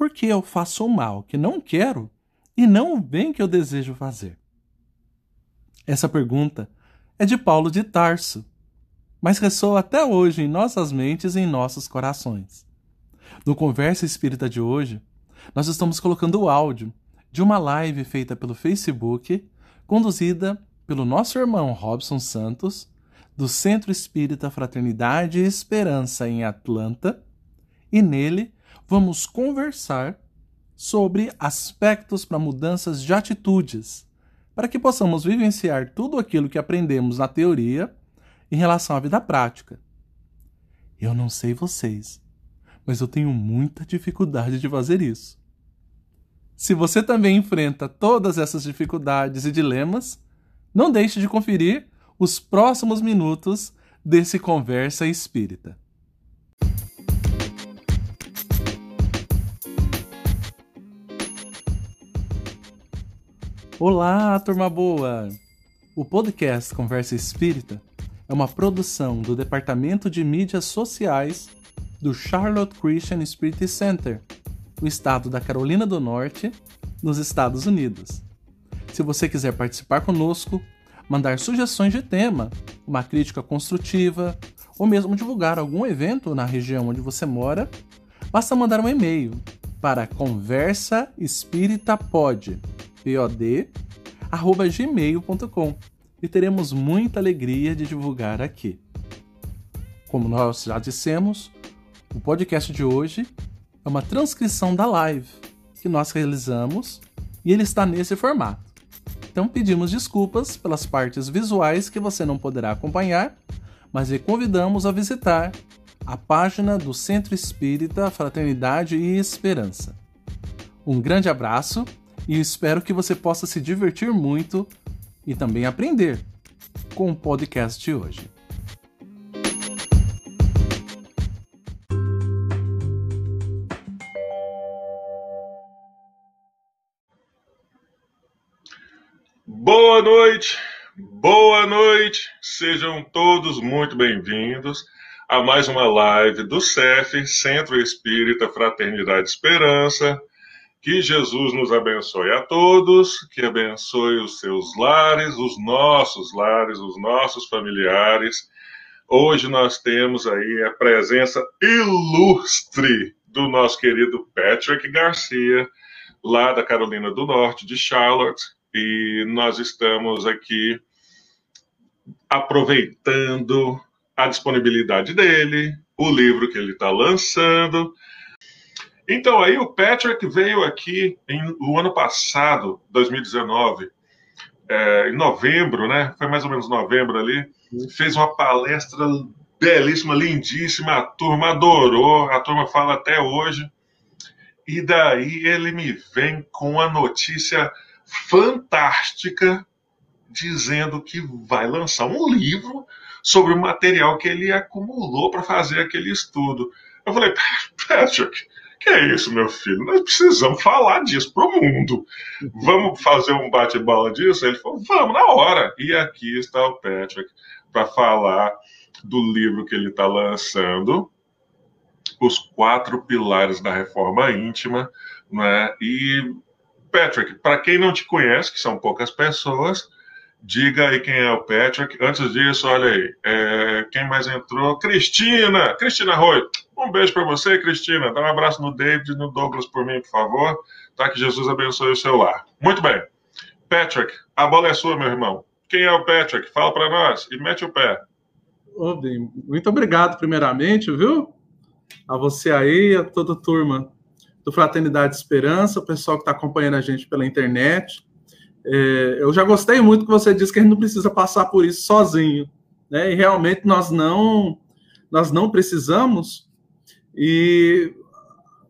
por que eu faço o mal que não quero e não o bem que eu desejo fazer? Essa pergunta é de Paulo de Tarso, mas ressoa até hoje em nossas mentes e em nossos corações. No Conversa Espírita de hoje, nós estamos colocando o áudio de uma live feita pelo Facebook, conduzida pelo nosso irmão Robson Santos, do Centro Espírita Fraternidade e Esperança em Atlanta, e nele vamos conversar sobre aspectos para mudanças de atitudes, para que possamos vivenciar tudo aquilo que aprendemos na teoria em relação à vida prática. Eu não sei vocês, mas eu tenho muita dificuldade de fazer isso. Se você também enfrenta todas essas dificuldades e dilemas, não deixe de conferir os próximos minutos desse Conversa Espírita. Olá, turma boa! O podcast Conversa Espírita é uma produção do Departamento de Mídias Sociais do Charlotte Christian Spirit Center, no estado da Carolina do Norte, nos Estados Unidos. Se você quiser participar conosco, mandar sugestões de tema, uma crítica construtiva ou mesmo divulgar algum evento na região onde você mora, basta mandar um e-mail para conversaespiritapod, pod, arroba gmail.com e teremos muita alegria de divulgar aqui. Como nós já dissemos, o podcast de hoje é uma transcrição da live que nós realizamos e ele está nesse formato. Então pedimos desculpas pelas partes visuais que você não poderá acompanhar, mas lhe convidamos a visitar a página do Centro Espírita Fraternidade e Esperança. Um grande abraço e espero que você possa se divertir muito e também aprender com o podcast de hoje. Boa noite, boa noite, sejam todos muito bem-vindos a mais uma live do CEF, Centro Espírita Fraternidade Esperança. Que Jesus nos abençoe a todos, que abençoe os seus lares, os nossos lares, os nossos familiares. Hoje nós temos aí a presença ilustre do nosso querido Patrick Garcia, lá da Carolina do Norte, de Charlotte, e nós estamos aqui aproveitando a disponibilidade dele, o livro que ele está lançando. Então, aí o Patrick veio aqui em, no ano passado, 2019, é, em novembro, né? Foi mais ou menos novembro ali, fez uma palestra belíssima, lindíssima, a turma adorou, a turma fala até hoje. E daí ele me vem com a notícia fantástica dizendo que vai lançar um livro sobre o material que ele acumulou para fazer aquele estudo. Eu falei, Patrick, que é isso, meu filho? Nós precisamos falar disso para o mundo. Vamos fazer um bate-bola disso? Ele falou, vamos, na hora. E aqui está o Patrick para falar do livro que ele está lançando, Os Quatro Pilares da Reforma Íntima. Né? E Patrick, para quem não te conhece, que são poucas pessoas, diga aí quem é o Patrick. Antes disso, olha aí, é, quem mais entrou? Cristina, Cristina Roy. Um beijo para você, Cristina. Dá um abraço no David e no Douglas por mim, por favor. Tá? Que Jesus abençoe o seu lar. Muito bem. Patrick, a bola é sua, meu irmão. Quem é o Patrick? Fala para nós e mete o pé. Bem, muito obrigado, primeiramente, viu? A você aí, a toda a turma do Fraternidade Esperança, o pessoal que está acompanhando a gente pela internet. É, eu já gostei muito que você disse que a gente não precisa passar por isso sozinho, né? E realmente nós não nós não precisamos. E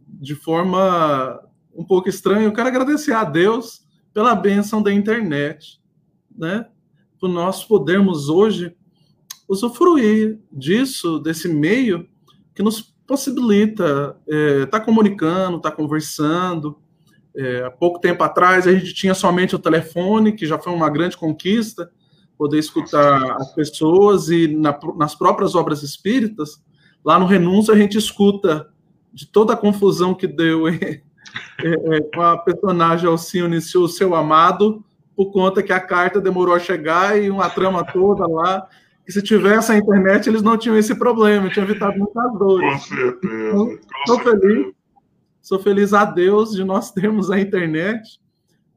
de forma um pouco estranha, eu quero agradecer a Deus pela bênção da internet, né? Por nós podermos hoje usufruir disso, desse meio que nos possibilita estar é, tá comunicando, estar tá conversando. É, há pouco tempo atrás a gente tinha somente o telefone, que já foi uma grande conquista, poder escutar as pessoas e na, nas próprias obras espíritas, lá no Renúncio a gente escuta de toda a confusão que deu é, é, com a personagem Alcione e o seu amado, por conta que a carta demorou a chegar e uma trama toda lá. E se tivesse a internet, eles não tinham esse problema, tinham evitado muitas dores. Com certeza. Então, sou feliz, sou feliz a Deus de nós termos a internet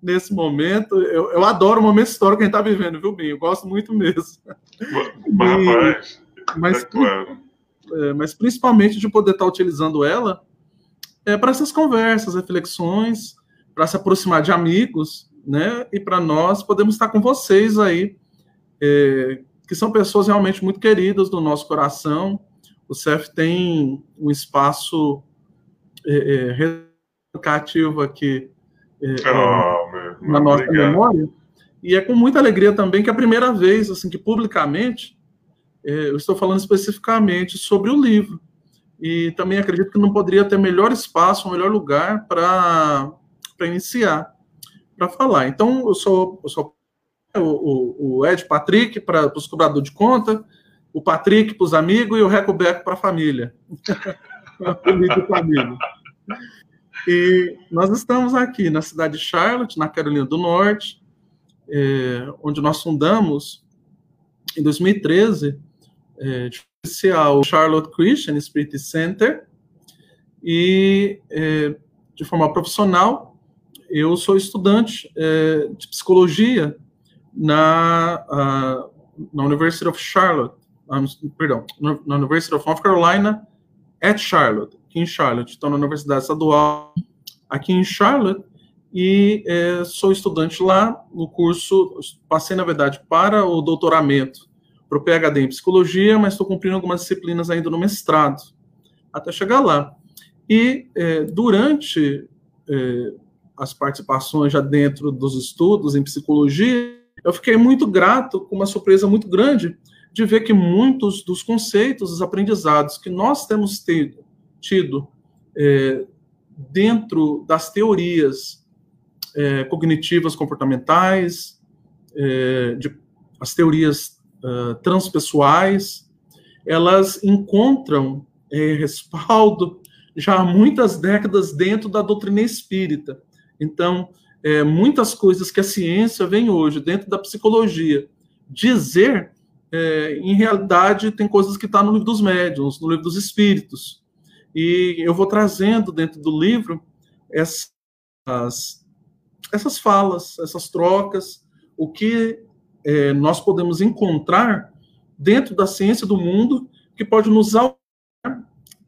nesse momento. Eu, eu adoro o momento histórico que a gente está vivendo, viu, Binho? Eu gosto muito mesmo. Mas, e, mas, é claro. É, mas principalmente de poder estar tá utilizando ela é, para essas conversas, reflexões, para se aproximar de amigos, né? E para nós podemos estar com vocês aí, é, que são pessoas realmente muito queridas do nosso coração. O CEF tem um espaço é, é, aqui oh, na nossa obrigado. memória. E é com muita alegria também que é a primeira vez, assim, que publicamente eu estou falando especificamente sobre o livro. E também acredito que não poderia ter melhor espaço, melhor lugar para iniciar, para falar. Então, eu sou, eu sou o, o Ed Patrick para os cobradores de conta, o Patrick para os amigos e o Recobeco para a família. família. E nós estamos aqui na cidade de Charlotte, na Carolina do Norte, é, onde nós fundamos em 2013 é, o Charlotte Christian Spirit Center e é, de forma profissional eu sou estudante é, de psicologia na, a, na University of Charlotte, um, perdão, na University of North Carolina at Charlotte aqui em Charlotte. Estou na Universidade Estadual aqui em Charlotte e é, sou estudante lá no curso. Passei, na verdade, para o doutoramento, para o PhD em psicologia, mas estou cumprindo algumas disciplinas ainda no mestrado, até chegar lá. E é, durante é, as participações já dentro dos estudos em psicologia, eu fiquei muito grato, com uma surpresa muito grande, de ver que muitos dos conceitos, os aprendizados que nós temos tido, tido é, dentro das teorias cognitivas comportamentais, de, as teorias transpessoais, elas encontram é, respaldo já há muitas décadas dentro da doutrina espírita. Então, é, muitas coisas que a ciência vem hoje, dentro da psicologia, dizer, é, em realidade, tem coisas que estão tá no livro dos médiuns, no livro dos espíritos. E eu vou trazendo dentro do livro essas, essas falas, essas trocas, o que é, nós podemos encontrar dentro da ciência do mundo que pode nos ajudar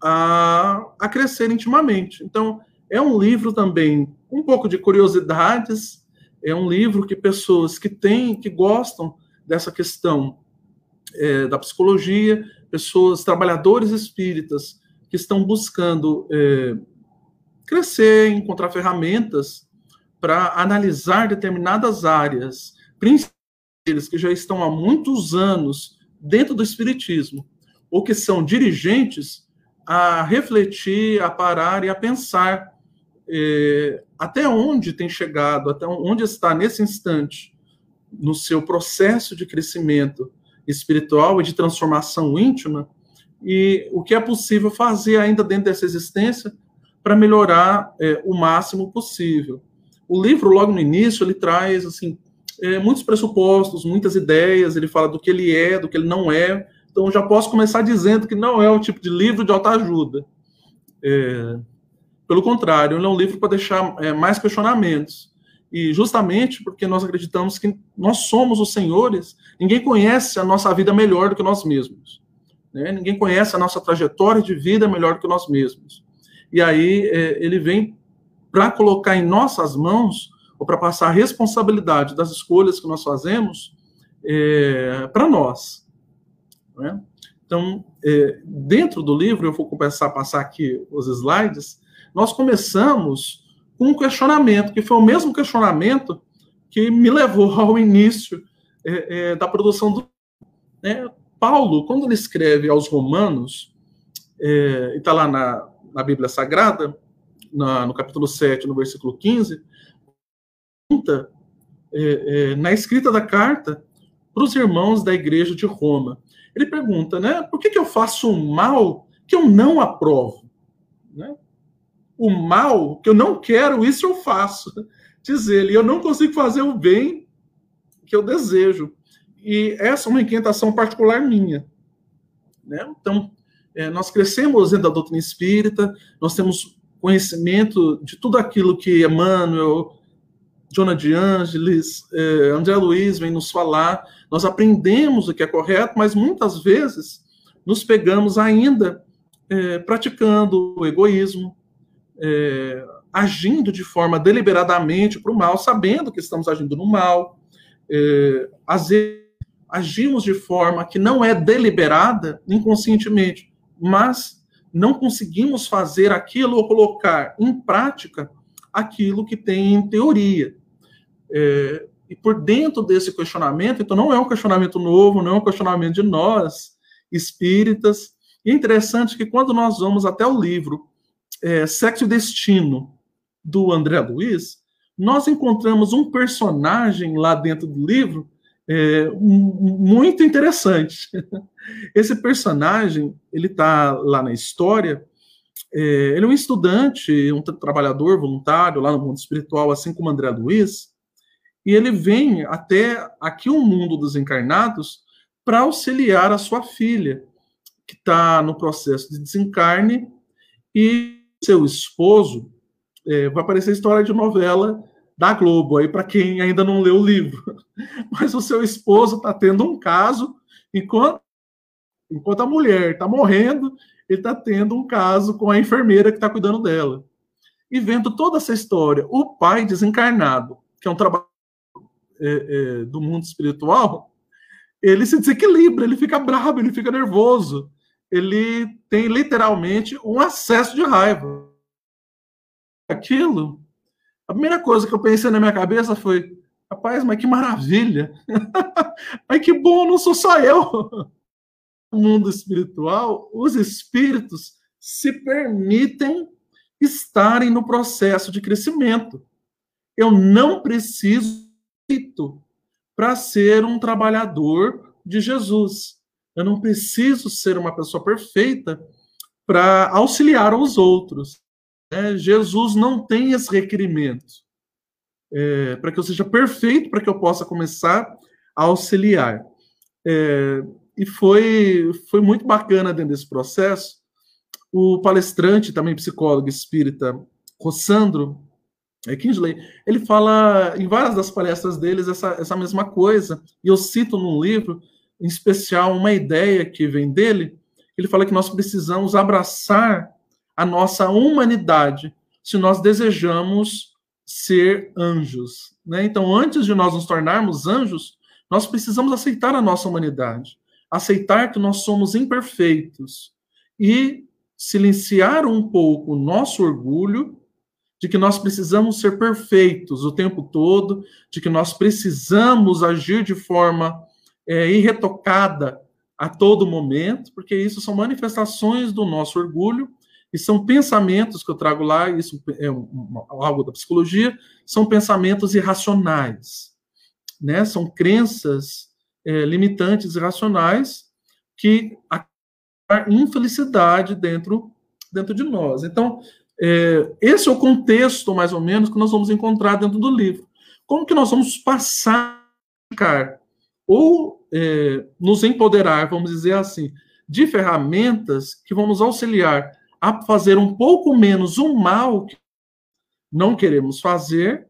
a, a crescer intimamente. Então, é um livro também um pouco de curiosidades, é um livro que pessoas que têm, que gostam dessa questão é, da psicologia, pessoas, trabalhadores espíritas, que estão buscando é, crescer, encontrar ferramentas para analisar determinadas áreas, principalmente eles que já estão há muitos anos dentro do espiritismo, ou que são dirigentes, a refletir, a parar e a pensar é, até onde tem chegado, até onde está nesse instante no seu processo de crescimento espiritual e de transformação íntima, e o que é possível fazer ainda dentro dessa existência para melhorar é, o máximo possível. O livro, logo no início, ele traz assim é, muitos pressupostos, muitas ideias, ele fala do que ele é, do que ele não é. Então, já posso começar dizendo que não é o tipo de livro de autoajuda. É, pelo contrário, ele é um livro para deixar é, mais questionamentos. E justamente porque nós acreditamos que nós somos os senhores, ninguém conhece a nossa vida melhor do que nós mesmos. Né? Ninguém conhece a nossa trajetória de vida melhor que nós mesmos. E aí é, ele vem para colocar em nossas mãos, ou para passar a responsabilidade das escolhas que nós fazemos é, para nós. Né? Então, é, dentro do livro, eu vou começar a passar aqui os slides, nós começamos com um questionamento, que foi o mesmo questionamento que me levou ao início é, é, da produção do. Né? Paulo, quando ele escreve aos Romanos, é, e está lá na, na Bíblia Sagrada, na, no capítulo 7, no versículo 15, pergunta é, é, na escrita da carta para os irmãos da igreja de Roma. Ele pergunta, né, por que, que eu faço um mal que eu não aprovo? Né? o mal que eu não quero, isso eu faço. Diz ele, eu não consigo fazer o bem que eu desejo. E essa é uma inquietação particular minha. Né? Então, é, nós crescemos dentro da doutrina espírita, nós temos conhecimento de tudo aquilo que Emmanuel, Jonah de Angelis, é, André Luiz vem nos falar, nós aprendemos o que é correto, mas muitas vezes nos pegamos ainda é, praticando o egoísmo, é, agindo de forma deliberadamente para o mal, sabendo que estamos agindo no mal, é, às vezes agimos de forma que não é deliberada inconscientemente, mas não conseguimos fazer aquilo ou colocar em prática aquilo que tem em teoria. É, e por dentro desse questionamento, então não é um questionamento novo, não é um questionamento de nós, espíritas. E é interessante que quando nós vamos até o livro é, Sexo e Destino, do André Luiz, nós encontramos um personagem lá dentro do livro é, muito interessante. Esse personagem, ele está lá na história, ele é um estudante, um trabalhador voluntário lá no mundo espiritual, assim como André Luiz, e ele vem até aqui o mundo dos encarnados para auxiliar a sua filha, que está no processo de desencarne, e seu esposo, é, vai aparecer história de novela da Globo, aí para quem ainda não leu o livro. Mas o seu esposo está tendo um caso, enquanto, enquanto a mulher está morrendo, ele está tendo um caso com a enfermeira que está cuidando dela. E vendo toda essa história, o pai desencarnado, que é um trabalho é, é, do mundo espiritual, ele se desequilibra, ele fica bravo, ele fica nervoso, ele tem literalmente um acesso de raiva. Aquilo a primeira coisa que eu pensei na minha cabeça foi: rapaz, mas que maravilha! mas que bom, não sou só eu! Mundo espiritual, os espíritos se permitem estarem no processo de crescimento. Eu não preciso para ser um trabalhador de Jesus. Eu não preciso ser uma pessoa perfeita para auxiliar os outros. É, Jesus não tem esse requerimento é, para que eu seja perfeito, para que eu possa começar a auxiliar. É, e foi, foi muito bacana dentro desse processo. O palestrante, também psicólogo espírita, Rossandro é, Kingsley, ele fala em várias das palestras deles essa, essa mesma coisa. E eu cito num livro, em especial, uma ideia que vem dele. Ele fala que nós precisamos abraçar a nossa humanidade se nós desejamos ser anjos. Né? Então, antes de nós nos tornarmos anjos, nós precisamos aceitar a nossa humanidade, aceitar que nós somos imperfeitos e silenciar um pouco o nosso orgulho de que nós precisamos ser perfeitos o tempo todo, de que nós precisamos agir de forma é, irretocada a todo momento, porque isso são manifestações do nosso orgulho e são pensamentos que eu trago lá, isso é algo da psicologia, são pensamentos irracionais, né? São crenças é, limitantes irracionais que a infelicidade dentro dentro de nós. Então, é, esse é o contexto, mais ou menos, que nós vamos encontrar dentro do livro. Como que nós vamos passar ou é, nos empoderar, vamos dizer assim, de ferramentas que vão nos auxiliar a fazer um pouco menos o mal que não queremos fazer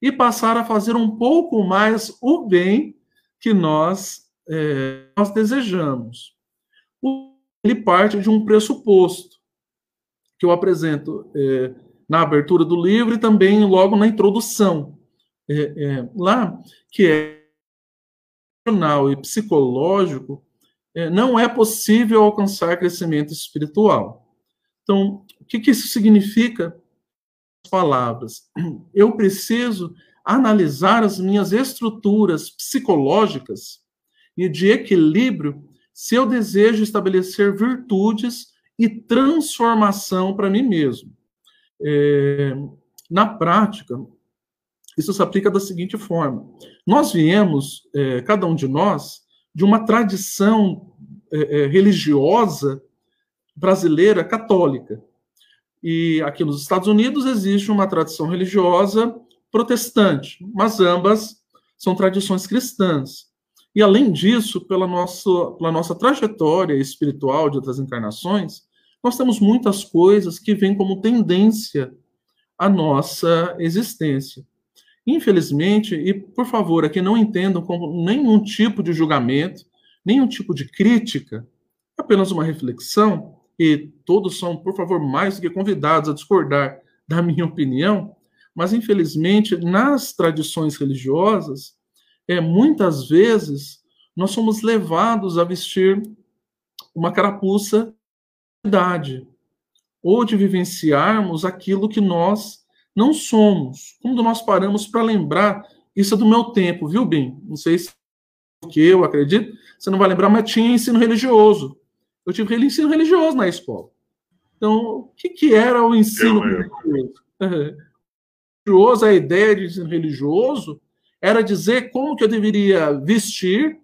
e passar a fazer um pouco mais o bem que nós, é, nós desejamos. Ele parte de um pressuposto que eu apresento é, na abertura do livro e também logo na introdução. É, é lá, que é e psicológico, é, não é possível alcançar crescimento espiritual. Então, o que, que isso significa? Palavras. Eu preciso analisar as minhas estruturas psicológicas e de equilíbrio se eu desejo estabelecer virtudes e transformação para mim mesmo. É, na prática, isso se aplica da seguinte forma: nós viemos, é, cada um de nós, de uma tradição é, é religiosa brasileira católica. E aqui nos Estados Unidos existe uma tradição religiosa protestante, mas ambas são tradições cristãs. E além disso, pela nossa, pela nossa trajetória espiritual de outras encarnações, nós temos muitas coisas que vêm como tendência à nossa existência. Infelizmente, e por favor, aqui não entendam como nenhum tipo de julgamento, nenhum tipo de crítica, apenas uma reflexão, e todos são, por favor, mais do que convidados a discordar da minha opinião, mas infelizmente, nas tradições religiosas, é, muitas vezes nós somos levados a vestir uma carapuça de idade, ou de vivenciarmos aquilo que nós não somos. Quando nós paramos para lembrar, isso é do meu tempo, viu, Bim? Não sei se que eu acredito, você não vai lembrar, mas tinha ensino religioso. Eu tive ensino religioso na escola. Então, o que, que era o ensino religioso? religioso, a ideia de ensino religioso era dizer como que eu deveria vestir,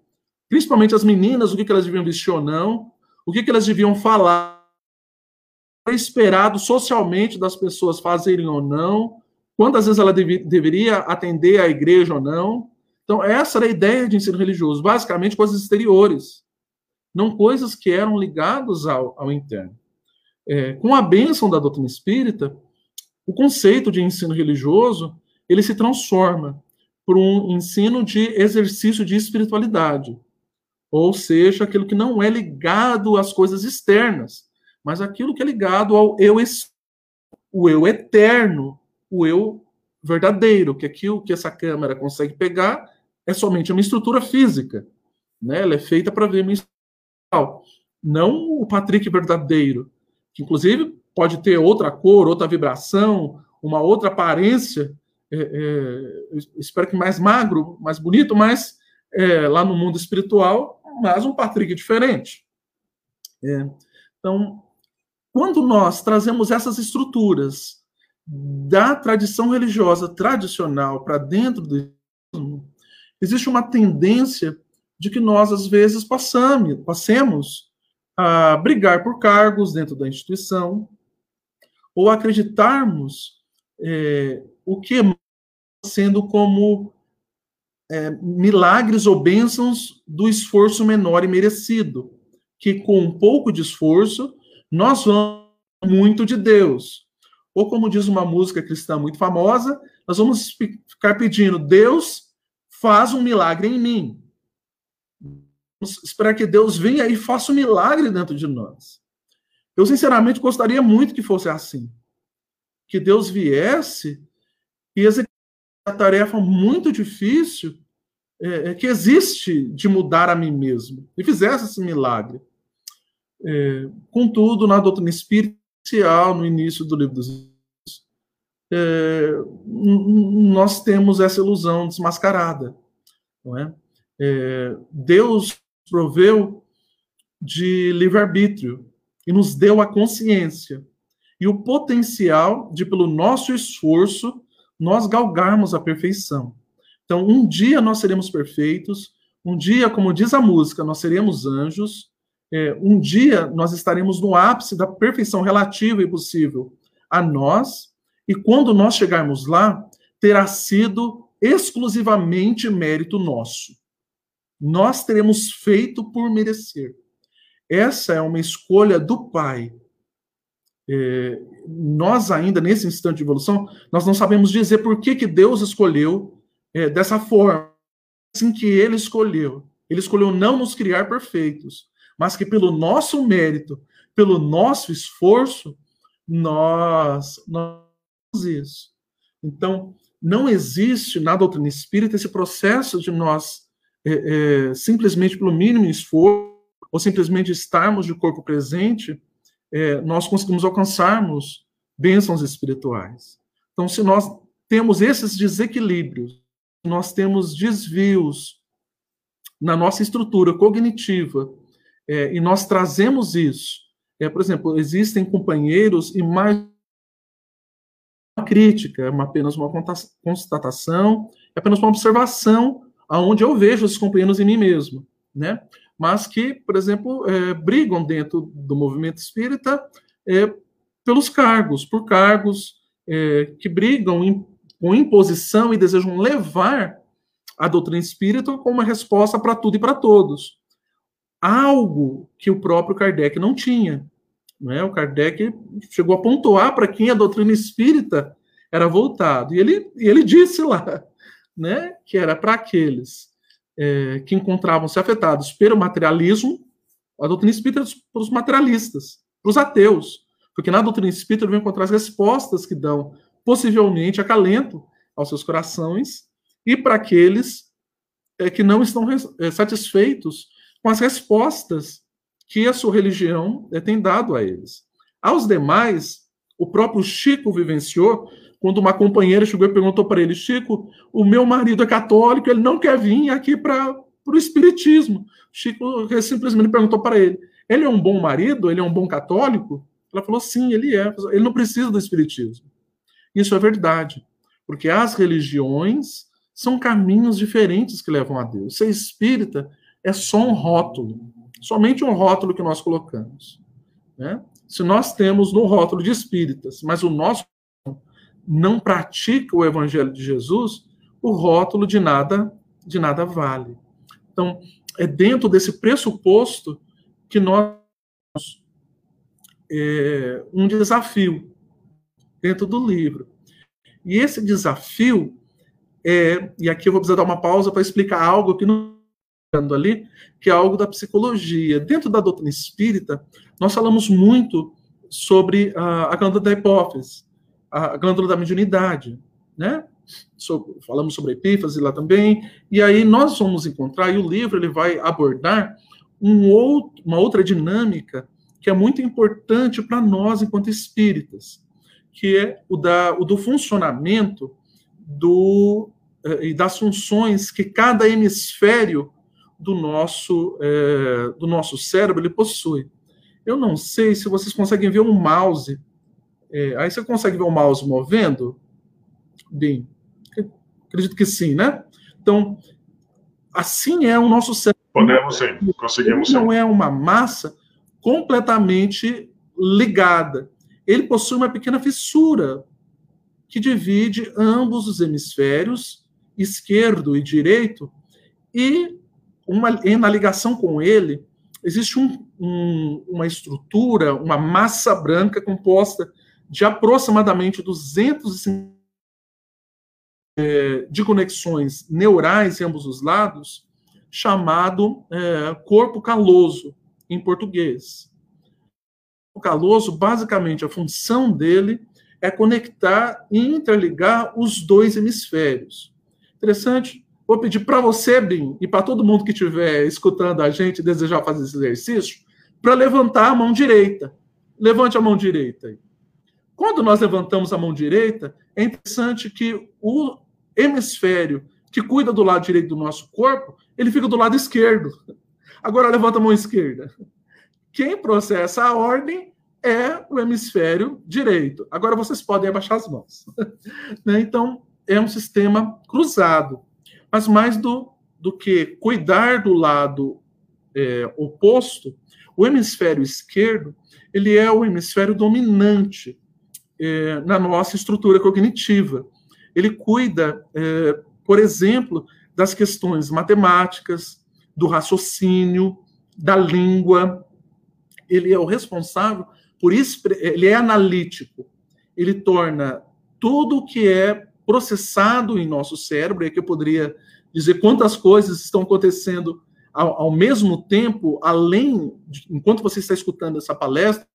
principalmente as meninas, o que, que elas deviam vestir ou não, o que, que elas deviam falar, esperado socialmente das pessoas fazerem ou não, quantas vezes ela deve, deveria atender à igreja ou não. Então, essa era a ideia de ensino religioso, basicamente coisas exteriores, não coisas que eram ligadas ao, ao interno. É, com a bênção da doutrina espírita, o conceito de ensino religioso ele se transforma por um ensino de exercício de espiritualidade, ou seja, aquilo que não é ligado às coisas externas, mas aquilo que é ligado ao eu, o eu eterno, o eu verdadeiro, que aquilo que essa câmera consegue pegar é somente uma estrutura física, né? Ela é feita para ver não o Patrick verdadeiro, que inclusive pode ter outra cor, outra vibração, uma outra aparência, é, é, espero que mais magro, mais bonito, mas é, lá no mundo espiritual, mas um Patrick diferente. É, então, quando nós trazemos essas estruturas da tradição religiosa tradicional para dentro do existe uma tendência de que nós, às vezes, passamos, passemos a brigar por cargos dentro da instituição, ou acreditarmos é, o que sendo como é, milagres ou bênçãos do esforço menor e merecido, que com um pouco de esforço nós vamos muito de Deus. Ou como diz uma música cristã muito famosa, nós vamos ficar pedindo, Deus faz um milagre em mim. Vamos esperar que Deus venha e faça um milagre dentro de nós. Eu, sinceramente, gostaria muito que fosse assim. Que Deus viesse e executasse a tarefa muito difícil é, é, que existe de mudar a mim mesmo e fizesse esse milagre. É, contudo, na doutrina espiritual, no início do livro dos é, nós temos essa ilusão desmascarada, não é? é Deus proveu de livre-arbítrio e nos deu a consciência e o potencial de, pelo nosso esforço, nós galgarmos a perfeição. Então, um dia nós seremos perfeitos, um dia, como diz a música, nós seremos anjos, é, um dia nós estaremos no ápice da perfeição relativa e possível a nós, e quando nós chegarmos lá, terá sido exclusivamente mérito nosso. Nós teremos feito por merecer. Essa é uma escolha do Pai. É, nós ainda, nesse instante de evolução, nós não sabemos dizer por que, que Deus escolheu é, dessa forma, assim que Ele escolheu. Ele escolheu não nos criar perfeitos, mas que pelo nosso mérito, pelo nosso esforço, nós, nós isso. Então, não existe na doutrina espírita esse processo de nós é, é, simplesmente pelo mínimo esforço ou simplesmente estarmos de corpo presente, é, nós conseguimos alcançarmos bênçãos espirituais. Então, se nós temos esses desequilíbrios, nós temos desvios na nossa estrutura cognitiva, é, e nós trazemos isso. É, por exemplo, existem companheiros e mais uma crítica, é apenas uma constatação, é apenas uma observação aonde eu vejo esses companheiros em mim mesmo, né? Mas que, por exemplo, é, brigam dentro do movimento espírita é, pelos cargos, por cargos é, que brigam em, com imposição e desejam levar a doutrina espírita como uma resposta para tudo e para todos. Algo que o próprio Kardec não tinha. Né? O Kardec chegou a pontuar para quem a doutrina espírita era voltado. E ele, ele disse lá né, que era para aqueles é, que encontravam-se afetados pelo materialismo, a doutrina espírita é para os materialistas, para os ateus. Porque na doutrina espírita vai encontrar as respostas que dão, possivelmente, acalento aos seus corações e para aqueles é, que não estão é, satisfeitos com as respostas que a sua religião é, tem dado a eles. Aos demais, o próprio Chico vivenciou quando uma companheira chegou e perguntou para ele: Chico, o meu marido é católico, ele não quer vir aqui para o Espiritismo. Chico simplesmente perguntou para ele: ele é um bom marido? Ele é um bom católico? Ela falou: sim, ele é. Ele não precisa do Espiritismo. Isso é verdade, porque as religiões são caminhos diferentes que levam a Deus. Ser espírita é só um rótulo, somente um rótulo que nós colocamos. Né? Se nós temos no rótulo de espíritas, mas o nosso não pratica o evangelho de Jesus, o rótulo de nada de nada vale. Então, é dentro desse pressuposto que nós é, um desafio dentro do livro. E esse desafio é, e aqui eu vou precisar dar uma pausa para explicar algo que não ali, que é algo da psicologia. Dentro da doutrina espírita, nós falamos muito sobre a, a da hipófise, a glândula da mediunidade, né? So, falamos sobre epífase lá também, e aí nós vamos encontrar, e o livro ele vai abordar um outro, uma outra dinâmica que é muito importante para nós enquanto espíritas, que é o, da, o do funcionamento do, eh, e das funções que cada hemisfério do nosso, é, do nosso cérebro ele possui. Eu não sei se vocês conseguem ver um mouse. É, aí você consegue ver o mouse movendo? Bem, acredito que sim, né? Então, assim é o nosso cérebro. Podemos sim, conseguimos sim. Não é uma massa completamente ligada. Ele possui uma pequena fissura que divide ambos os hemisférios, esquerdo e direito, e uma, e na ligação com ele existe um, um, uma estrutura, uma massa branca composta de aproximadamente 250 é, de conexões neurais em ambos os lados, chamado é, corpo caloso em português. O caloso, basicamente, a função dele é conectar e interligar os dois hemisférios. Interessante. Vou pedir para você, Bim, e para todo mundo que estiver escutando a gente desejar fazer esse exercício, para levantar a mão direita. Levante a mão direita. Quando nós levantamos a mão direita, é interessante que o hemisfério que cuida do lado direito do nosso corpo, ele fica do lado esquerdo. Agora levanta a mão esquerda. Quem processa a ordem é o hemisfério direito. Agora vocês podem abaixar as mãos. né? Então, é um sistema cruzado. Mas mais do, do que cuidar do lado é, oposto, o hemisfério esquerdo ele é o hemisfério dominante é, na nossa estrutura cognitiva. Ele cuida, é, por exemplo, das questões matemáticas, do raciocínio, da língua. Ele é o responsável por isso, ele é analítico. Ele torna tudo o que é processado em nosso cérebro, e aqui eu poderia dizer quantas coisas estão acontecendo ao, ao mesmo tempo, além, de, enquanto você está escutando essa palestra,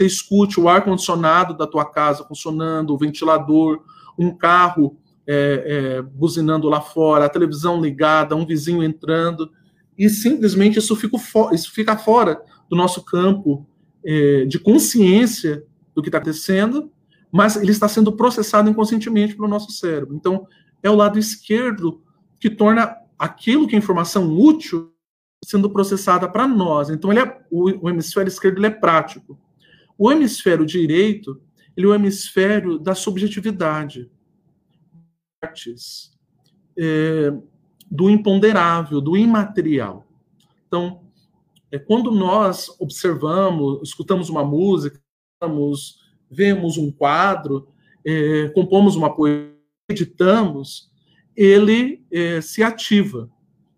você escute o ar-condicionado da tua casa funcionando, o ventilador, um carro é, é, buzinando lá fora, a televisão ligada, um vizinho entrando, e simplesmente isso fica, isso fica fora do nosso campo é, de consciência do que está acontecendo, mas ele está sendo processado inconscientemente pelo nosso cérebro. Então, é o lado esquerdo que torna aquilo que é informação útil sendo processada para nós. Então, ele é, o, o hemisfério esquerdo ele é prático. O hemisfério direito ele é o hemisfério da subjetividade, é, do imponderável, do imaterial. Então, é quando nós observamos, escutamos uma música, vemos um quadro, é, compomos uma poesia, editamos, ele é, se ativa.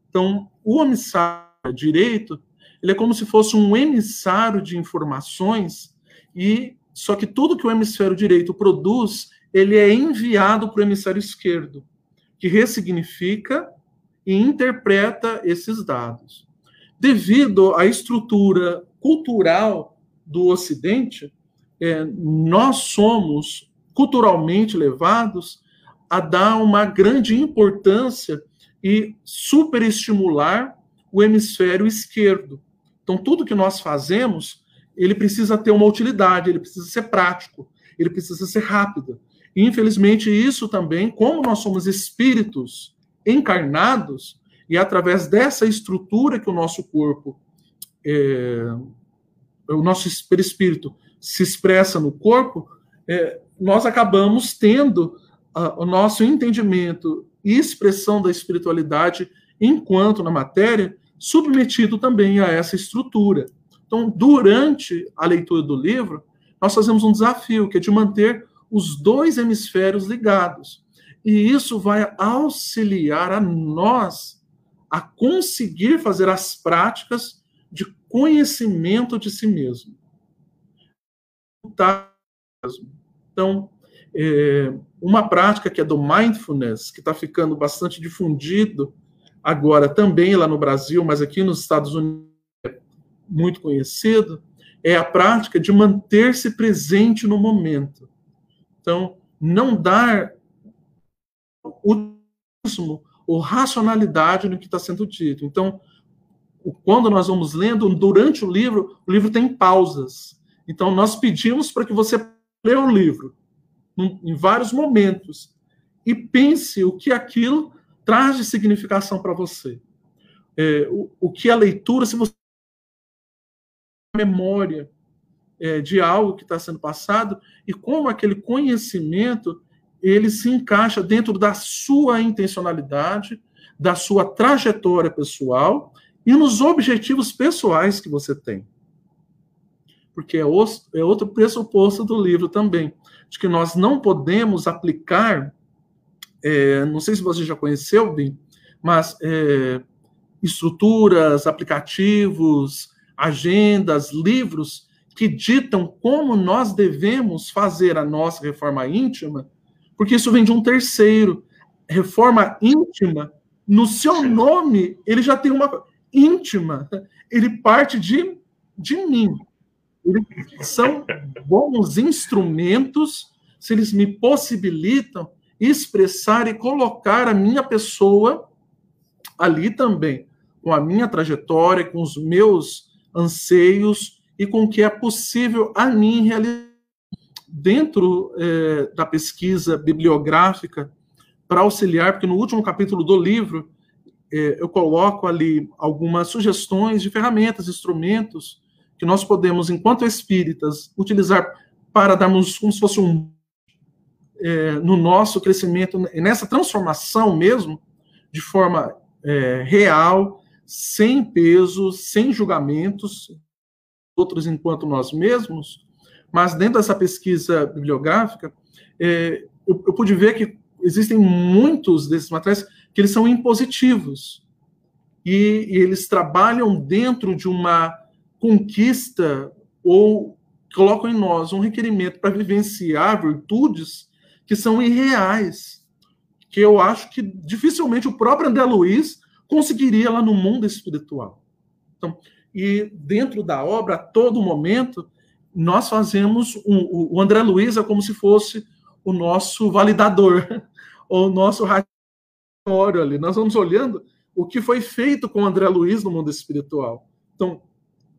Então, o emissário direito, ele é como se fosse um emissário de informações e só que tudo que o hemisfério direito produz, ele é enviado para o hemisfério esquerdo, que ressignifica e interpreta esses dados. Devido à estrutura cultural do Ocidente, é, nós somos culturalmente levados a dar uma grande importância e superestimular o hemisfério esquerdo. Então, tudo que nós fazemos, ele precisa ter uma utilidade, ele precisa ser prático, ele precisa ser rápido. E, infelizmente, isso também, como nós somos espíritos encarnados, e através dessa estrutura que o nosso corpo, é, o nosso perispírito se expressa no corpo, é, nós acabamos tendo o nosso entendimento e expressão da espiritualidade enquanto na matéria submetido também a essa estrutura. Então, durante a leitura do livro, nós fazemos um desafio, que é de manter os dois hemisférios ligados. E isso vai auxiliar a nós a conseguir fazer as práticas de conhecimento de si mesmo. Então, é, uma prática que é do mindfulness, que está ficando bastante difundido agora também lá no Brasil, mas aqui nos Estados Unidos muito conhecido, é a prática de manter-se presente no momento. Então, não dar o ou racionalidade no que está sendo dito. Então, quando nós vamos lendo, durante o livro, o livro tem pausas. Então, nós pedimos para que você leia o livro em vários momentos e pense o que aquilo traz de significação para você. É, o, o, que a leitura, se você memória é, de algo que está sendo passado e como aquele conhecimento ele se encaixa dentro da sua intencionalidade, da sua trajetória pessoal e nos objetivos pessoais que você tem. Porque é, é outro pressuposto do livro também, de que nós não podemos aplicar é, não sei se você já conheceu, Bim, mas é, estruturas, aplicativos, agendas, livros que ditam como nós devemos fazer a nossa reforma íntima, porque isso vem de um terceiro. Reforma íntima, no seu nome, ele já tem uma íntima, ele parte de, de mim. Eles são bons instrumentos se eles me possibilitam expressar e colocar a minha pessoa ali também, com a minha trajetória, com os meus anseios e com o que é possível a mim realizar dentro é, da pesquisa bibliográfica para auxiliar, porque no último capítulo do livro é, eu coloco ali algumas sugestões de ferramentas, instrumentos que nós podemos, enquanto espíritas, utilizar para darmos como se fosse um é, no nosso crescimento, nessa transformação mesmo, de forma é, real, sem peso, sem julgamentos, outros enquanto nós mesmos, mas dentro dessa pesquisa bibliográfica, é, eu, eu pude ver que existem muitos desses materiais que eles são impositivos. E, e eles trabalham dentro de uma conquista ou colocam em nós um requerimento para vivenciar virtudes que são irreais, que eu acho que dificilmente o próprio André Luiz conseguiria lá no mundo espiritual. Então, e dentro da obra, a todo momento, nós fazemos um, o André Luiz é como se fosse o nosso validador, ou o nosso relatório ali. Nós vamos olhando o que foi feito com o André Luiz no mundo espiritual. Então,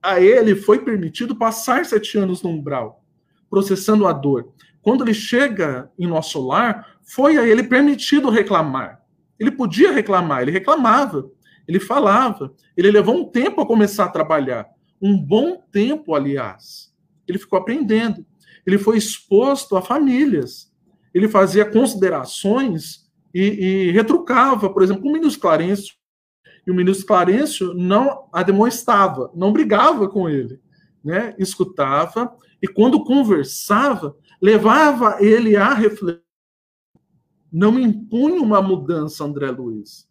a ele foi permitido passar sete anos no umbral, processando a dor. Quando ele chega em nosso lar, foi a ele permitido reclamar. Ele podia reclamar, ele reclamava, ele falava. Ele levou um tempo a começar a trabalhar. Um bom tempo, aliás. Ele ficou aprendendo. Ele foi exposto a famílias. Ele fazia considerações e, e retrucava, por exemplo, o ministro Clarencio. E o ministro Clarencio não a demonstrava, não brigava com ele. né, escutava e quando conversava, levava ele a refletir. Não impunha uma mudança, André Luiz.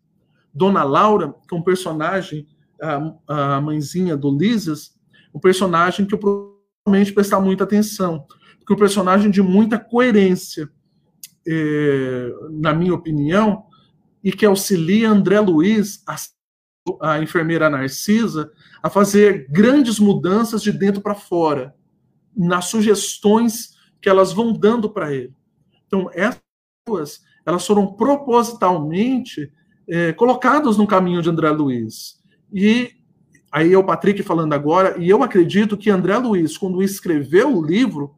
Dona Laura, que é um personagem, a, a mãezinha do Lisas, um personagem que eu provavelmente prestar muita atenção, porque é um personagem de muita coerência, é, na minha opinião, e que auxilia André Luiz, a, a enfermeira Narcisa, a fazer grandes mudanças de dentro para fora, nas sugestões que elas vão dando para ele. Então, essas elas foram propositalmente é, colocadas no caminho de André Luiz. E aí é o Patrick falando agora, e eu acredito que André Luiz, quando escreveu o livro,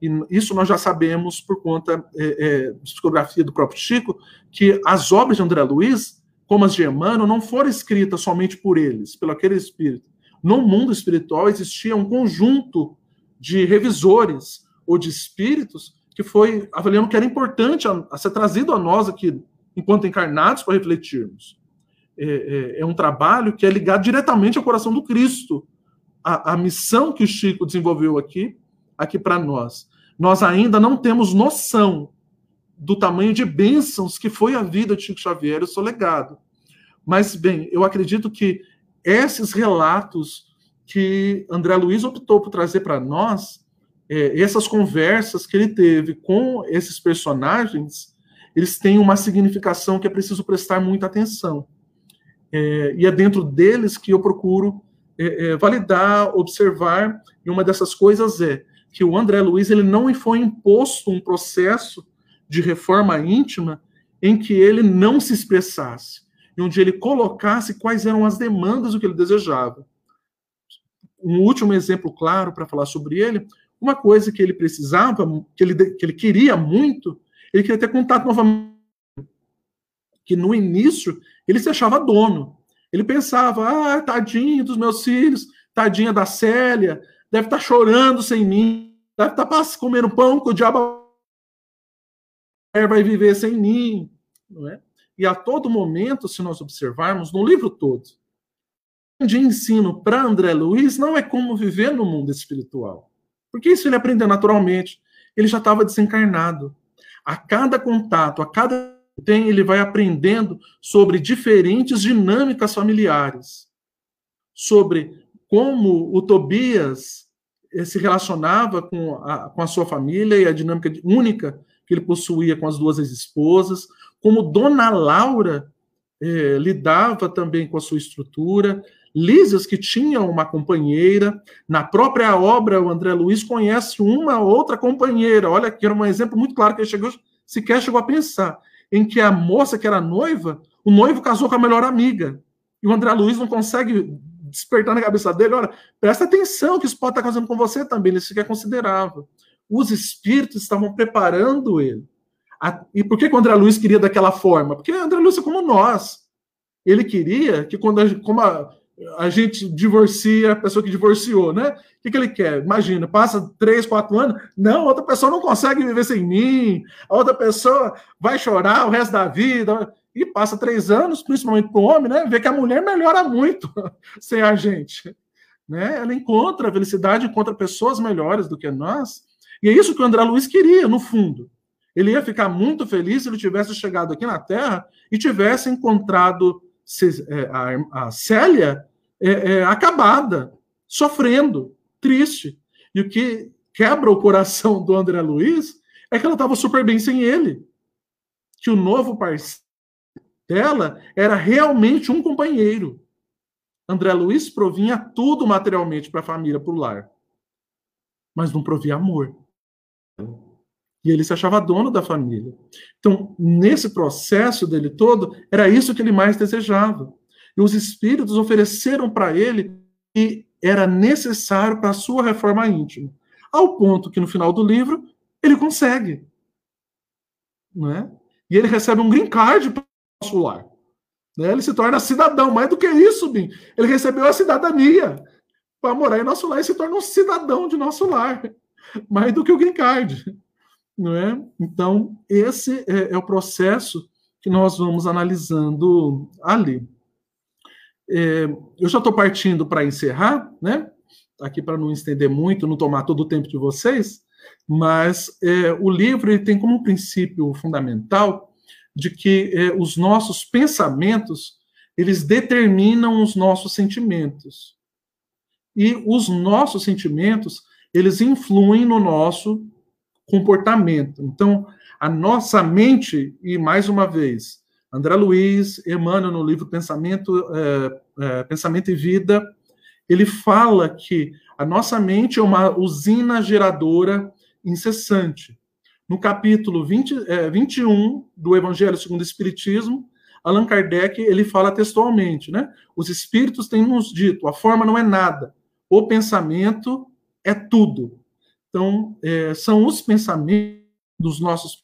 e isso nós já sabemos por conta é, é, psicografia do próprio Chico, que as obras de André Luiz, como as de Emmanuel, não foram escritas somente por eles, pelo aquele espírito. No mundo espiritual existia um conjunto de revisores ou de espíritos que foi avaliando que era importante a, a ser trazido a nós aqui, enquanto encarnados, para refletirmos. É, é, é, um trabalho que é ligado diretamente ao coração do Cristo. A, a missão que o Chico desenvolveu aqui, aqui para nós. Nós ainda não temos noção do tamanho de bênçãos que foi a vida de Chico Xavier, o seu legado. Mas, bem, eu acredito que esses relatos que André Luiz optou por trazer para nós, é, essas conversas que ele teve com esses personagens, eles têm uma significação que é preciso prestar muita atenção. É, e é dentro deles que eu procuro é, é, validar, observar, e uma dessas coisas é que o André Luiz ele não foi imposto um processo de reforma íntima em que ele não se expressasse, onde ele colocasse quais eram as demandas do que ele desejava. Um último exemplo claro para falar sobre ele, uma coisa que ele precisava, que ele, que ele queria muito, ele queria ter contato novamente. Que no início ele se achava dono. Ele pensava, ah, tadinho dos meus filhos, tadinha da Célia, deve estar tá chorando sem mim, deve estar tá comendo pão que o diabo vai viver sem mim. Não é? E a todo momento, se nós observarmos, no livro todo, de ensino para André Luiz não é como viver no mundo espiritual. Porque isso ele aprendeu naturalmente. Ele já estava desencarnado. A cada contato, a cada tem, ele vai aprendendo sobre diferentes dinâmicas familiares, sobre como o Tobias eh, se relacionava com a, com a sua família e a dinâmica única que ele possuía com as duas esposas, como Dona Laura eh, lidava também com a sua estrutura, Lísias, que tinha uma companheira, na própria obra, o André Luiz conhece uma outra companheira. Olha, que era um exemplo muito claro que ele chegou, sequer chegou a pensar, em que a moça que era noiva, o noivo casou com a melhor amiga. E o André Luiz não consegue despertar na cabeça dele, olha, presta atenção que isso pode estar fazendo com você também, ele sequer considerava. Os espíritos estavam preparando ele. E por que o André Luiz queria daquela forma? Porque o André Luiz é como nós. Ele queria que quando a, como a, a gente divorcia a pessoa que divorciou, né? O que, que ele quer? Imagina, passa três, quatro anos, não, outra pessoa não consegue viver sem mim, a outra pessoa vai chorar o resto da vida e passa três anos, principalmente para o homem, né? Vê que a mulher melhora muito sem a gente. Né? Ela encontra a felicidade, encontra pessoas melhores do que nós. E é isso que o André Luiz queria, no fundo. Ele ia ficar muito feliz se ele tivesse chegado aqui na Terra e tivesse encontrado é, a, a Célia é, é, acabada, sofrendo, triste. E o que quebra o coração do André Luiz é que ela estava super bem sem ele. Que o novo parceiro dela era realmente um companheiro. André Luiz provinha tudo materialmente para a família, para o lar, mas não provia amor. E ele se achava dono da família. Então, nesse processo dele todo, era isso que ele mais desejava. E os espíritos ofereceram para ele que era necessário para a sua reforma íntima. Ao ponto que no final do livro ele consegue. Não é? E ele recebe um green card para o nosso lar. Né? Ele se torna cidadão. Mais do que isso, Bim. Ele recebeu a cidadania para morar em nosso lar e se torna um cidadão de nosso lar. Mais do que o green card. Não é? Então, esse é, é o processo que nós vamos analisando ali. É, eu já estou partindo para encerrar, né? aqui para não estender muito, não tomar todo o tempo de vocês, mas é, o livro ele tem como princípio fundamental de que é, os nossos pensamentos eles determinam os nossos sentimentos e os nossos sentimentos eles influem no nosso comportamento. Então, a nossa mente e mais uma vez, André Luiz, Emmanuel no livro Pensamento, é, é, Pensamento e Vida, ele fala que a nossa mente é uma usina geradora incessante. No capítulo 20, é, 21 do Evangelho segundo o Espiritismo, Allan Kardec ele fala textualmente, né? Os espíritos têm nos dito: a forma não é nada, o pensamento é tudo. Então, é, são os pensamentos dos nossos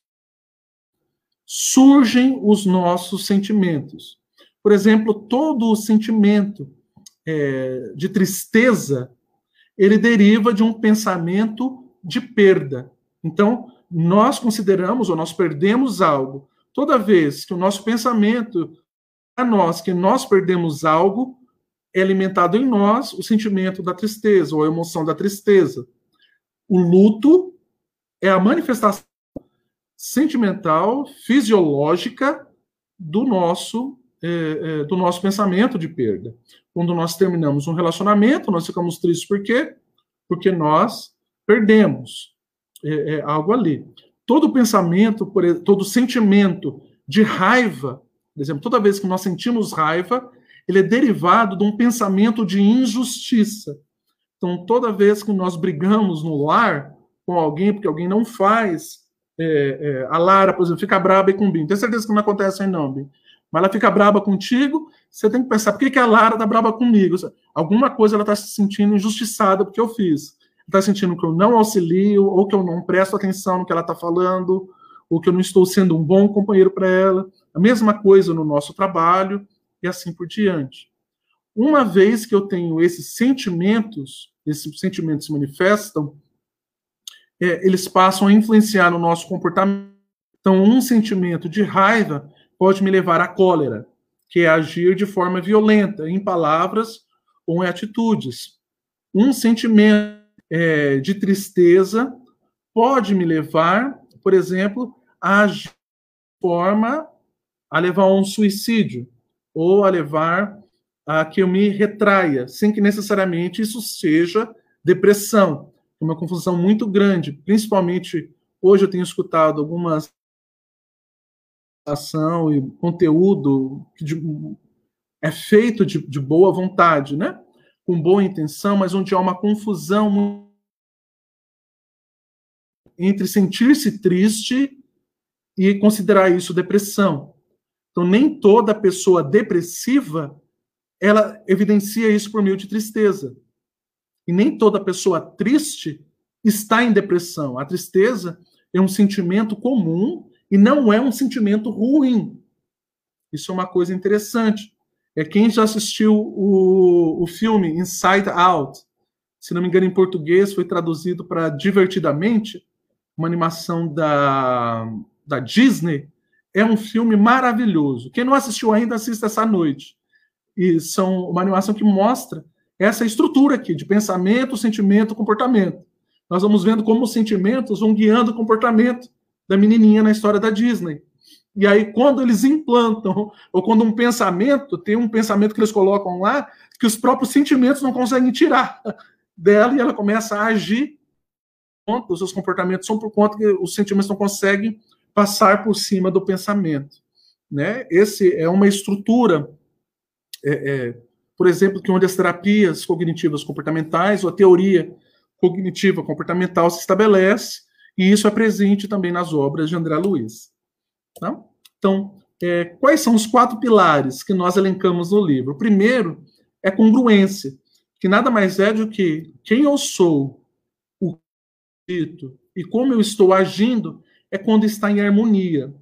surgem os nossos sentimentos. Por exemplo, todo o sentimento é, de tristeza ele deriva de um pensamento de perda. Então, nós consideramos ou nós perdemos algo. Toda vez que o nosso pensamento a nós que nós perdemos algo, é alimentado em nós o sentimento da tristeza ou a emoção da tristeza. O luto é a manifestação sentimental, fisiológica do nosso é, é, do nosso pensamento de perda. Quando nós terminamos um relacionamento, nós ficamos tristes por quê? Porque nós perdemos é, é algo ali. Todo pensamento, todo sentimento de raiva, por exemplo, toda vez que nós sentimos raiva, ele é derivado de um pensamento de injustiça. Então, toda vez que nós brigamos no lar com alguém, porque alguém não faz, é, é, a Lara, por exemplo, fica braba com o Bim. Tenho certeza que não acontece aí, não, Bim. Mas ela fica braba contigo, você tem que pensar, por que, que a Lara tá braba comigo? Alguma coisa ela está se sentindo injustiçada porque eu fiz está sentindo que eu não auxilio, ou que eu não presto atenção no que ela está falando, ou que eu não estou sendo um bom companheiro para ela. A mesma coisa no nosso trabalho e assim por diante. Uma vez que eu tenho esses sentimentos, esses sentimentos se manifestam, é, eles passam a influenciar no nosso comportamento. Então, um sentimento de raiva pode me levar à cólera, que é agir de forma violenta, em palavras ou em atitudes. Um sentimento é, de tristeza pode me levar, por exemplo, a agir de forma a levar a um suicídio ou a levar a que eu me retraia, sem que necessariamente isso seja depressão. Uma confusão muito grande, principalmente hoje eu tenho escutado algumas ação e conteúdo que de, é feito de, de boa vontade, né? com boa intenção, mas onde há uma confusão entre sentir-se triste e considerar isso depressão. Então, nem toda pessoa depressiva ela evidencia isso por meio de tristeza. E nem toda pessoa triste está em depressão. A tristeza é um sentimento comum e não é um sentimento ruim. Isso é uma coisa interessante. É quem já assistiu o, o filme Inside Out, se não me engano, em português foi traduzido para Divertidamente, uma animação da, da Disney. É um filme maravilhoso. Quem não assistiu ainda, assista essa noite. E são uma animação que mostra essa estrutura aqui de pensamento, sentimento, comportamento. Nós vamos vendo como os sentimentos vão guiando o comportamento da menininha na história da Disney. E aí, quando eles implantam, ou quando um pensamento, tem um pensamento que eles colocam lá, que os próprios sentimentos não conseguem tirar dela, e ela começa a agir, os seus comportamentos são por conta que os sentimentos não conseguem passar por cima do pensamento. Né? Esse é uma estrutura, é, é, por exemplo, que onde as terapias cognitivas comportamentais, ou a teoria cognitiva comportamental se estabelece, e isso é presente também nas obras de André Luiz. Tá? Então, é, quais são os quatro pilares que nós elencamos no livro? O primeiro é congruência, que nada mais é do que quem eu sou, o dito e como eu estou agindo é quando está em harmonia.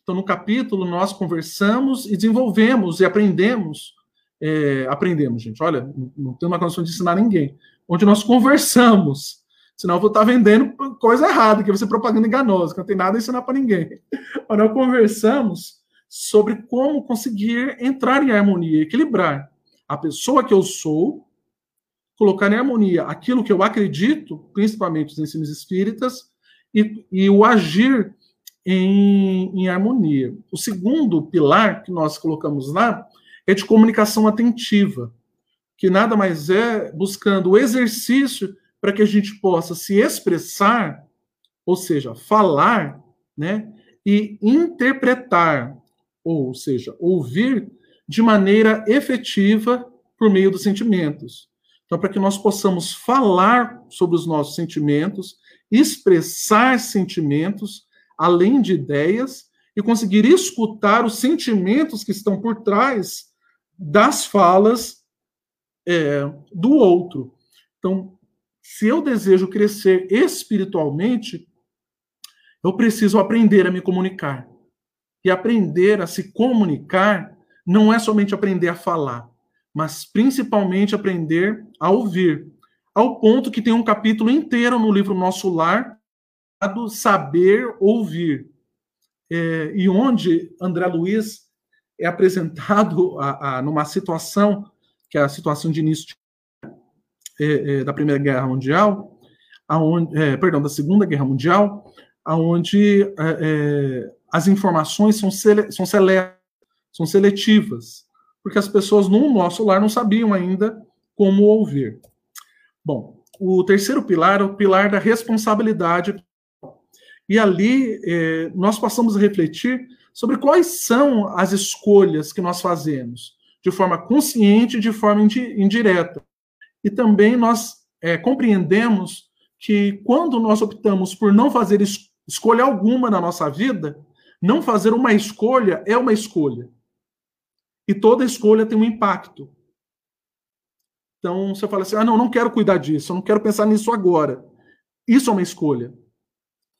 Então, no capítulo, nós conversamos e desenvolvemos e aprendemos. É, aprendemos, gente. Olha, não tenho uma condição de ensinar ninguém. Onde nós conversamos Senão eu vou estar vendendo coisa errada, que vai ser propaganda enganosa, que não tem nada a ensinar para ninguém. Mas nós conversamos sobre como conseguir entrar em harmonia, equilibrar a pessoa que eu sou colocar em harmonia aquilo que eu acredito, principalmente os ensinos espíritas, e, e o agir em, em, harmonia. O segundo pilar que nós colocamos lá é de comunicação atentiva, que nada mais é buscando o exercício para que a gente possa se expressar, ou seja, falar, né, e interpretar, ou seja, ouvir de maneira efetiva por meio dos sentimentos. Então, para que nós possamos falar sobre os nossos sentimentos, expressar sentimentos, além de ideias, e conseguir escutar os sentimentos que estão por trás das falas é, do outro. Então, se eu desejo crescer espiritualmente, eu preciso aprender a me comunicar. E aprender a se comunicar não é somente aprender a falar, mas principalmente aprender a ouvir. Ao ponto que tem um capítulo inteiro no livro Nosso Lar, do Saber Ouvir. É, e onde André Luiz é apresentado a, a, numa situação, que é a situação de início é, é, da Primeira Guerra Mundial, aonde, é, perdão, da Segunda Guerra Mundial, aonde é, as informações são, sele, são, sele, são seletivas, porque as pessoas no nosso lar não sabiam ainda como ouvir. Bom, o terceiro pilar é o pilar da responsabilidade. E ali nós passamos a refletir sobre quais são as escolhas que nós fazemos, de forma consciente e de forma indireta. E também nós é, compreendemos que quando nós optamos por não fazer es escolha alguma na nossa vida, não fazer uma escolha é uma escolha. E toda escolha tem um impacto. Então você fala assim: ah, não, não quero cuidar disso, eu não quero pensar nisso agora. Isso é uma escolha.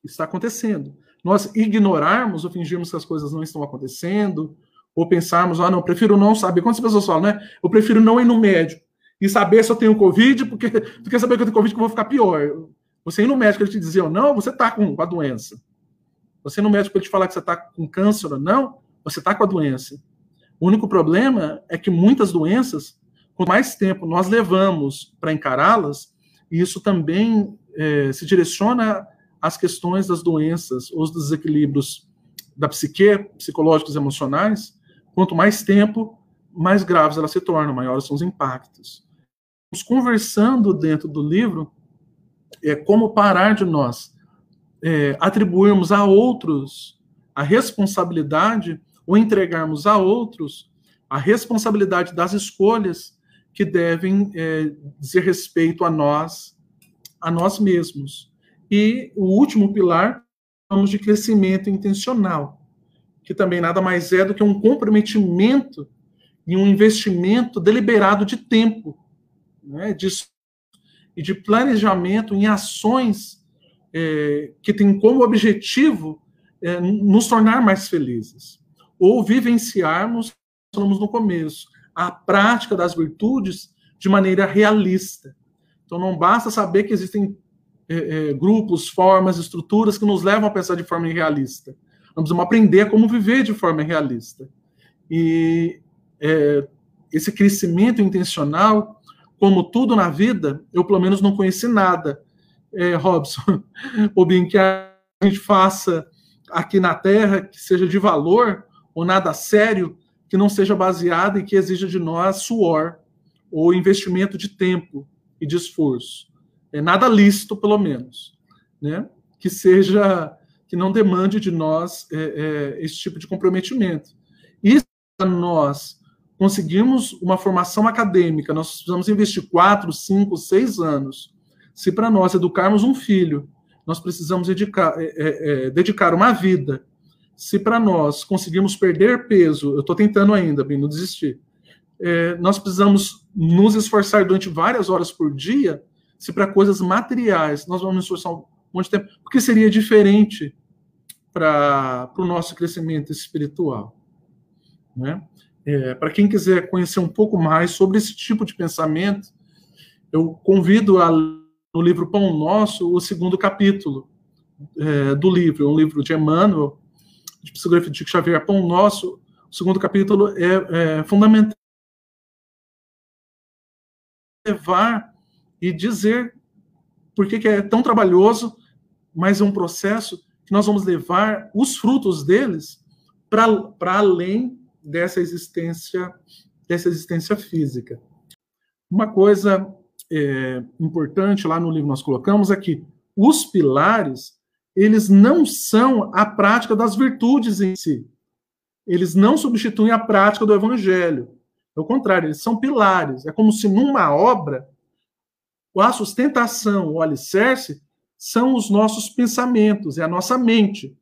Está acontecendo. Nós ignorarmos ou fingirmos que as coisas não estão acontecendo, ou pensarmos, ah, não, prefiro não saber. Quantas pessoas falam, né? Eu prefiro não ir no médico e saber se eu tenho Covid, porque tu quer saber que eu tenho Covid que eu vou ficar pior. Você ir no médico, ele te dizer, não, você está com a doença. Você ir no médico, ele te falar que você está com câncer ou não, você está com a doença. O único problema é que muitas doenças, quanto mais tempo nós levamos para encará-las, isso também é, se direciona às questões das doenças, os desequilíbrios da psique, psicológicos e emocionais, quanto mais tempo, mais graves elas se tornam, maiores são os impactos conversando dentro do livro é como parar de nós é, atribuirmos a outros a responsabilidade ou entregarmos a outros a responsabilidade das escolhas que devem é, dizer respeito a nós, a nós mesmos. E o último pilar, falamos de crescimento intencional, que também nada mais é do que um comprometimento e um investimento deliberado de tempo né, de, e de planejamento em ações é, que têm como objetivo é, nos tornar mais felizes, ou vivenciarmos, falamos no começo, a prática das virtudes de maneira realista. Então, não basta saber que existem é, é, grupos, formas, estruturas que nos levam a pensar de forma irrealista. Nós precisamos aprender como viver de forma realista. E é, esse crescimento intencional como tudo na vida, eu pelo menos não conheci nada, é, Robson, ou bem que a gente faça aqui na Terra que seja de valor ou nada sério, que não seja baseado e que exija de nós suor ou investimento de tempo e de esforço. É nada lícito, pelo menos, né? Que seja que não demande de nós é, é, esse tipo de comprometimento. E nós conseguirmos uma formação acadêmica, nós precisamos investir quatro, cinco, seis anos. Se para nós educarmos um filho, nós precisamos dedicar, é, é, é dedicar uma vida. Se para nós conseguirmos perder peso, eu estou tentando ainda, bem, não desistir. É, nós precisamos nos esforçar durante várias horas por dia. Se para coisas materiais nós vamos esforçar um monte de tempo, porque seria diferente para o nosso crescimento espiritual. Né? É, Para quem quiser conhecer um pouco mais sobre esse tipo de pensamento, eu convido a no livro Pão Nosso o segundo capítulo é, do livro, um livro de Emmanuel, de psicografia de Chico Xavier, Pão Nosso. O segundo capítulo é, é fundamental levar e dizer por que, é tão trabalhoso, mas é um processo que nós vamos levar os frutos deles para além dessa existência dessa existência física. Uma coisa é, importante lá no livro nós colocamos é que os pilares eles não são a prática das virtudes em si. Eles não substituem a prática do evangelho. Ao contrário, eles são pilares. É como se numa obra a sustentação, o alicerce, são os nossos pensamentos, é a nossa mente.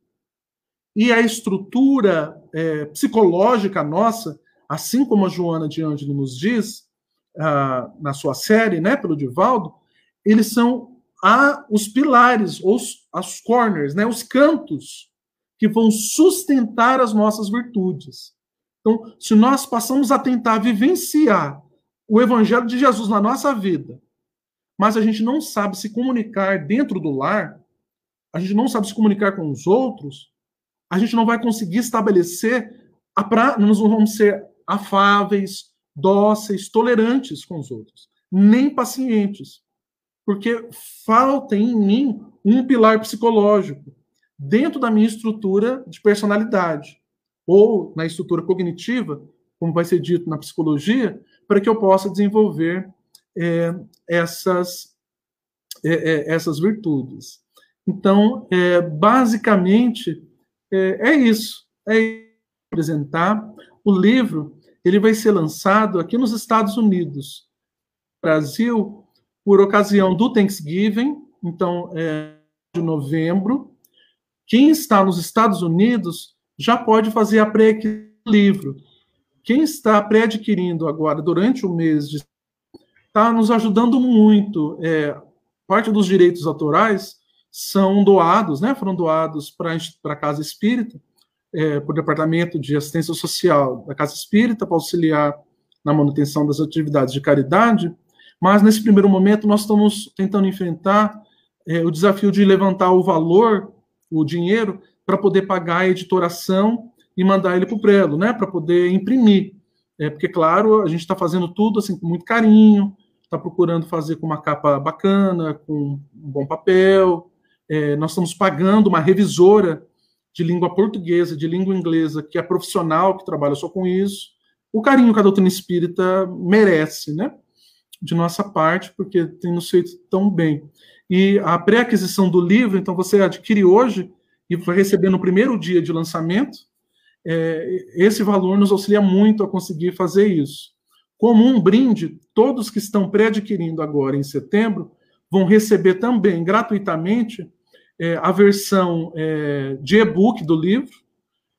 E a estrutura é, psicológica nossa, assim como a Joana de Ângelo nos diz, ah, na sua série, né, pelo Divaldo, eles são a, os pilares, os, as corners, né, os cantos que vão sustentar as nossas virtudes. Então, se nós passamos a tentar vivenciar o evangelho de Jesus na nossa vida, mas a gente não sabe se comunicar dentro do lar, a gente não sabe se comunicar com os outros, a gente não vai conseguir estabelecer a pra... nós não vamos ser afáveis, dóceis, tolerantes com os outros, nem pacientes, porque falta em mim um pilar psicológico dentro da minha estrutura de personalidade ou na estrutura cognitiva, como vai ser dito na psicologia, para que eu possa desenvolver é, essas, é, é, essas virtudes. Então, é, basicamente, é, é isso. É apresentar. O livro ele vai ser lançado aqui nos Estados Unidos, Brasil, por ocasião do Thanksgiving, então, de novembro. Quem está nos Estados Unidos já pode fazer a pré do livro. Quem está pré-adquirindo agora, durante o mês de está nos ajudando muito. É, parte dos direitos autorais são doados, né, foram doados para a Casa Espírita, é, para o Departamento de Assistência Social da Casa Espírita, para auxiliar na manutenção das atividades de caridade, mas nesse primeiro momento nós estamos tentando enfrentar é, o desafio de levantar o valor, o dinheiro, para poder pagar a editoração e mandar ele para o prelo, né, para poder imprimir. É, porque, claro, a gente está fazendo tudo assim com muito carinho, está procurando fazer com uma capa bacana, com um bom papel. É, nós estamos pagando uma revisora de língua portuguesa, de língua inglesa, que é profissional, que trabalha só com isso. O carinho que a doutrina espírita merece, né? De nossa parte, porque tem nos feito tão bem. E a pré-aquisição do livro, então você adquire hoje e vai receber no primeiro dia de lançamento, é, esse valor nos auxilia muito a conseguir fazer isso. Como um brinde, todos que estão pré-adquirindo agora em setembro vão receber também gratuitamente é, a versão é, de e-book do livro,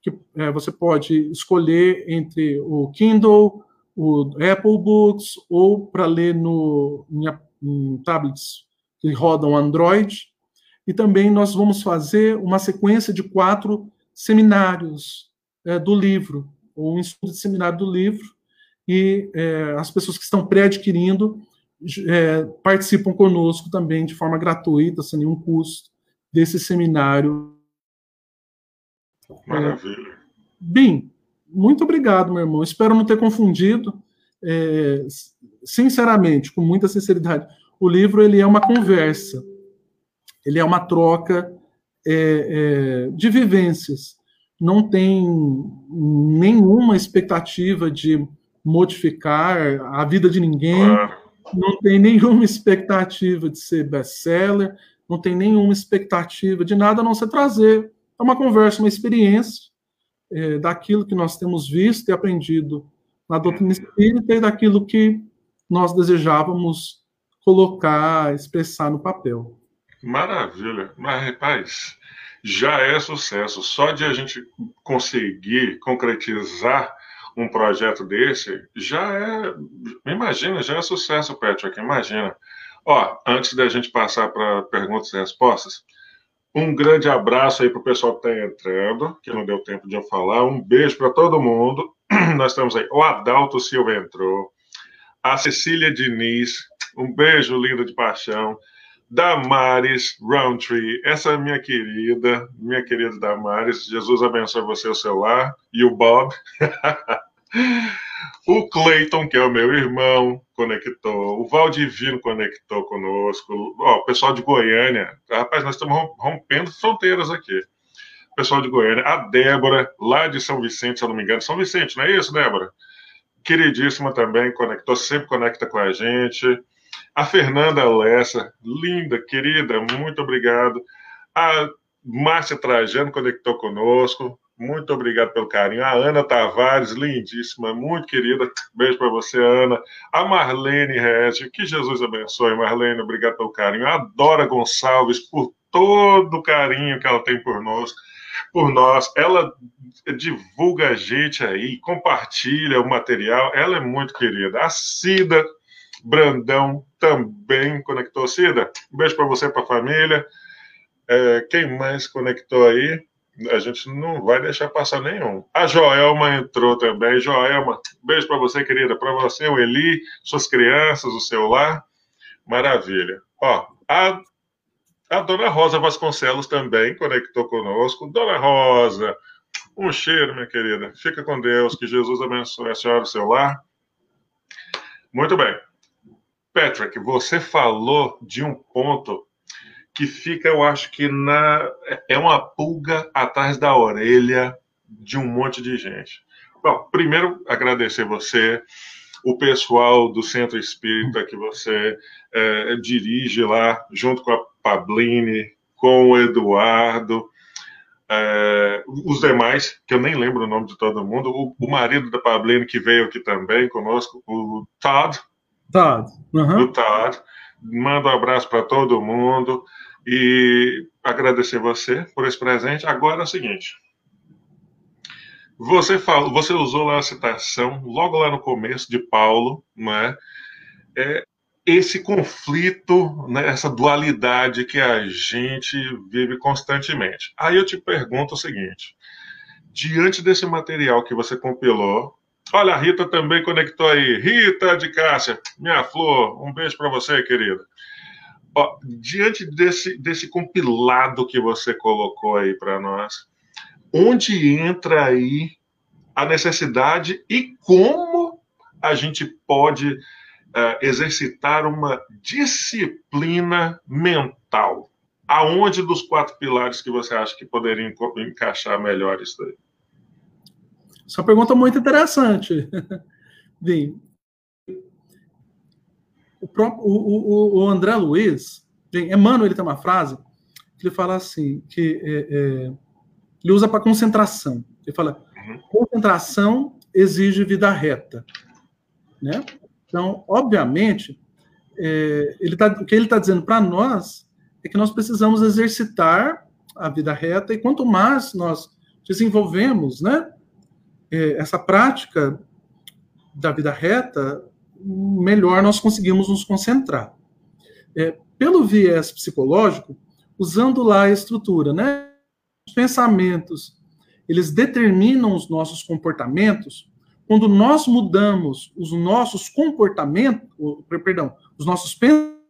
que é, você pode escolher entre o Kindle, o Apple Books, ou para ler no, em, em tablets que rodam Android. E também nós vamos fazer uma sequência de quatro seminários é, do livro, ou um estudo de seminário do livro, e é, as pessoas que estão pré-adquirindo é, participam conosco também de forma gratuita, sem nenhum custo, desse seminário. Maravilha. Bem, muito obrigado, meu irmão. Espero não ter confundido. É, sinceramente, com muita sinceridade, o livro ele é uma conversa, ele é uma troca é, é, de vivências não tem nenhuma expectativa de modificar a vida de ninguém, não tem nenhuma expectativa de ser best-seller, não tem nenhuma expectativa de nada a não ser trazer é uma conversa, uma experiência é, daquilo que nós temos visto e aprendido na doutrina espírita e daquilo que nós desejávamos colocar, expressar no papel. Maravilha. Mas, rapaz, já é sucesso. Só de a gente conseguir concretizar um projeto desse, já é. Imagina, já é sucesso, Patrick. Imagina. Ó, antes da gente passar para perguntas e respostas, um grande abraço aí para o pessoal que está entrando, que não deu tempo de eu falar. Um beijo para todo mundo. Nós temos aí o Adalto Silva entrou, a Cecília Diniz, um beijo lindo de paixão. Damares Roundtree, essa é minha querida, minha querida Damares, Jesus abençoe você, o seu lar, e o Bob. o Clayton, que é o meu irmão, conectou, o Valdivino conectou conosco, o pessoal de Goiânia. Rapaz, nós estamos rompendo fronteiras aqui. O pessoal de Goiânia, a Débora, lá de São Vicente, se eu não me engano. São Vicente, não é isso, Débora? Queridíssima também, conectou, sempre conecta com a gente. A Fernanda Lessa, linda, querida, muito obrigado. A Márcia Trajano conectou conosco. Muito obrigado pelo carinho. A Ana Tavares, lindíssima, muito querida. Beijo para você, Ana. A Marlene Regi, que Jesus abençoe, Marlene, obrigado pelo carinho. A Dora Gonçalves, por todo o carinho que ela tem por nós. Por nós, ela divulga a gente aí, compartilha o material, ela é muito querida. A Cida Brandão também conectou. Cida, um beijo para você, para a família. É, quem mais conectou aí? a gente não vai deixar passar nenhum. A Joelma entrou também. Joelma, beijo para você, querida. Para você, o Eli, suas crianças, o seu lar. Maravilha. Ó, a, a dona Rosa Vasconcelos também conectou conosco. Dona Rosa, um cheiro, minha querida. Fica com Deus. Que Jesus abençoe a senhora, o seu lar. Muito bem. Patrick, você falou de um ponto que fica, eu acho que na é uma pulga atrás da orelha de um monte de gente. Bom, primeiro agradecer você, o pessoal do Centro Espírita que você é, dirige lá, junto com a Pabline, com o Eduardo, é, os demais, que eu nem lembro o nome de todo mundo, o, o marido da Pabline que veio aqui também conosco, o Todd. Todd. Uhum. O Todd. Manda um abraço para todo mundo e agradecer você por esse presente. Agora é o seguinte. Você, falou, você usou lá a citação, logo lá no começo, de Paulo, né? É, esse conflito, né, essa dualidade que a gente vive constantemente. Aí eu te pergunto o seguinte: diante desse material que você compilou, olha, a Rita também conectou aí. Rita de Cássia, minha flor, um beijo para você, querida. Ó, diante desse, desse compilado que você colocou aí para nós, onde entra aí a necessidade e como a gente pode uh, exercitar uma disciplina mental? Aonde dos quatro pilares que você acha que poderia encaixar melhor isso aí? Essa pergunta é muito interessante. Bem, o, próprio, o, o, o André Luiz, Emmanuel, ele tem uma frase que ele fala assim, que é, é, ele usa para concentração. Ele fala, uhum. concentração exige vida reta. Né? Então, obviamente, é, ele tá, o que ele está dizendo para nós é que nós precisamos exercitar a vida reta, e quanto mais nós desenvolvemos né, essa prática da vida reta, melhor nós conseguimos nos concentrar. É, pelo viés psicológico, usando lá a estrutura, né? Os pensamentos, eles determinam os nossos comportamentos. Quando nós mudamos os nossos comportamentos, perdão, os nossos pensamentos,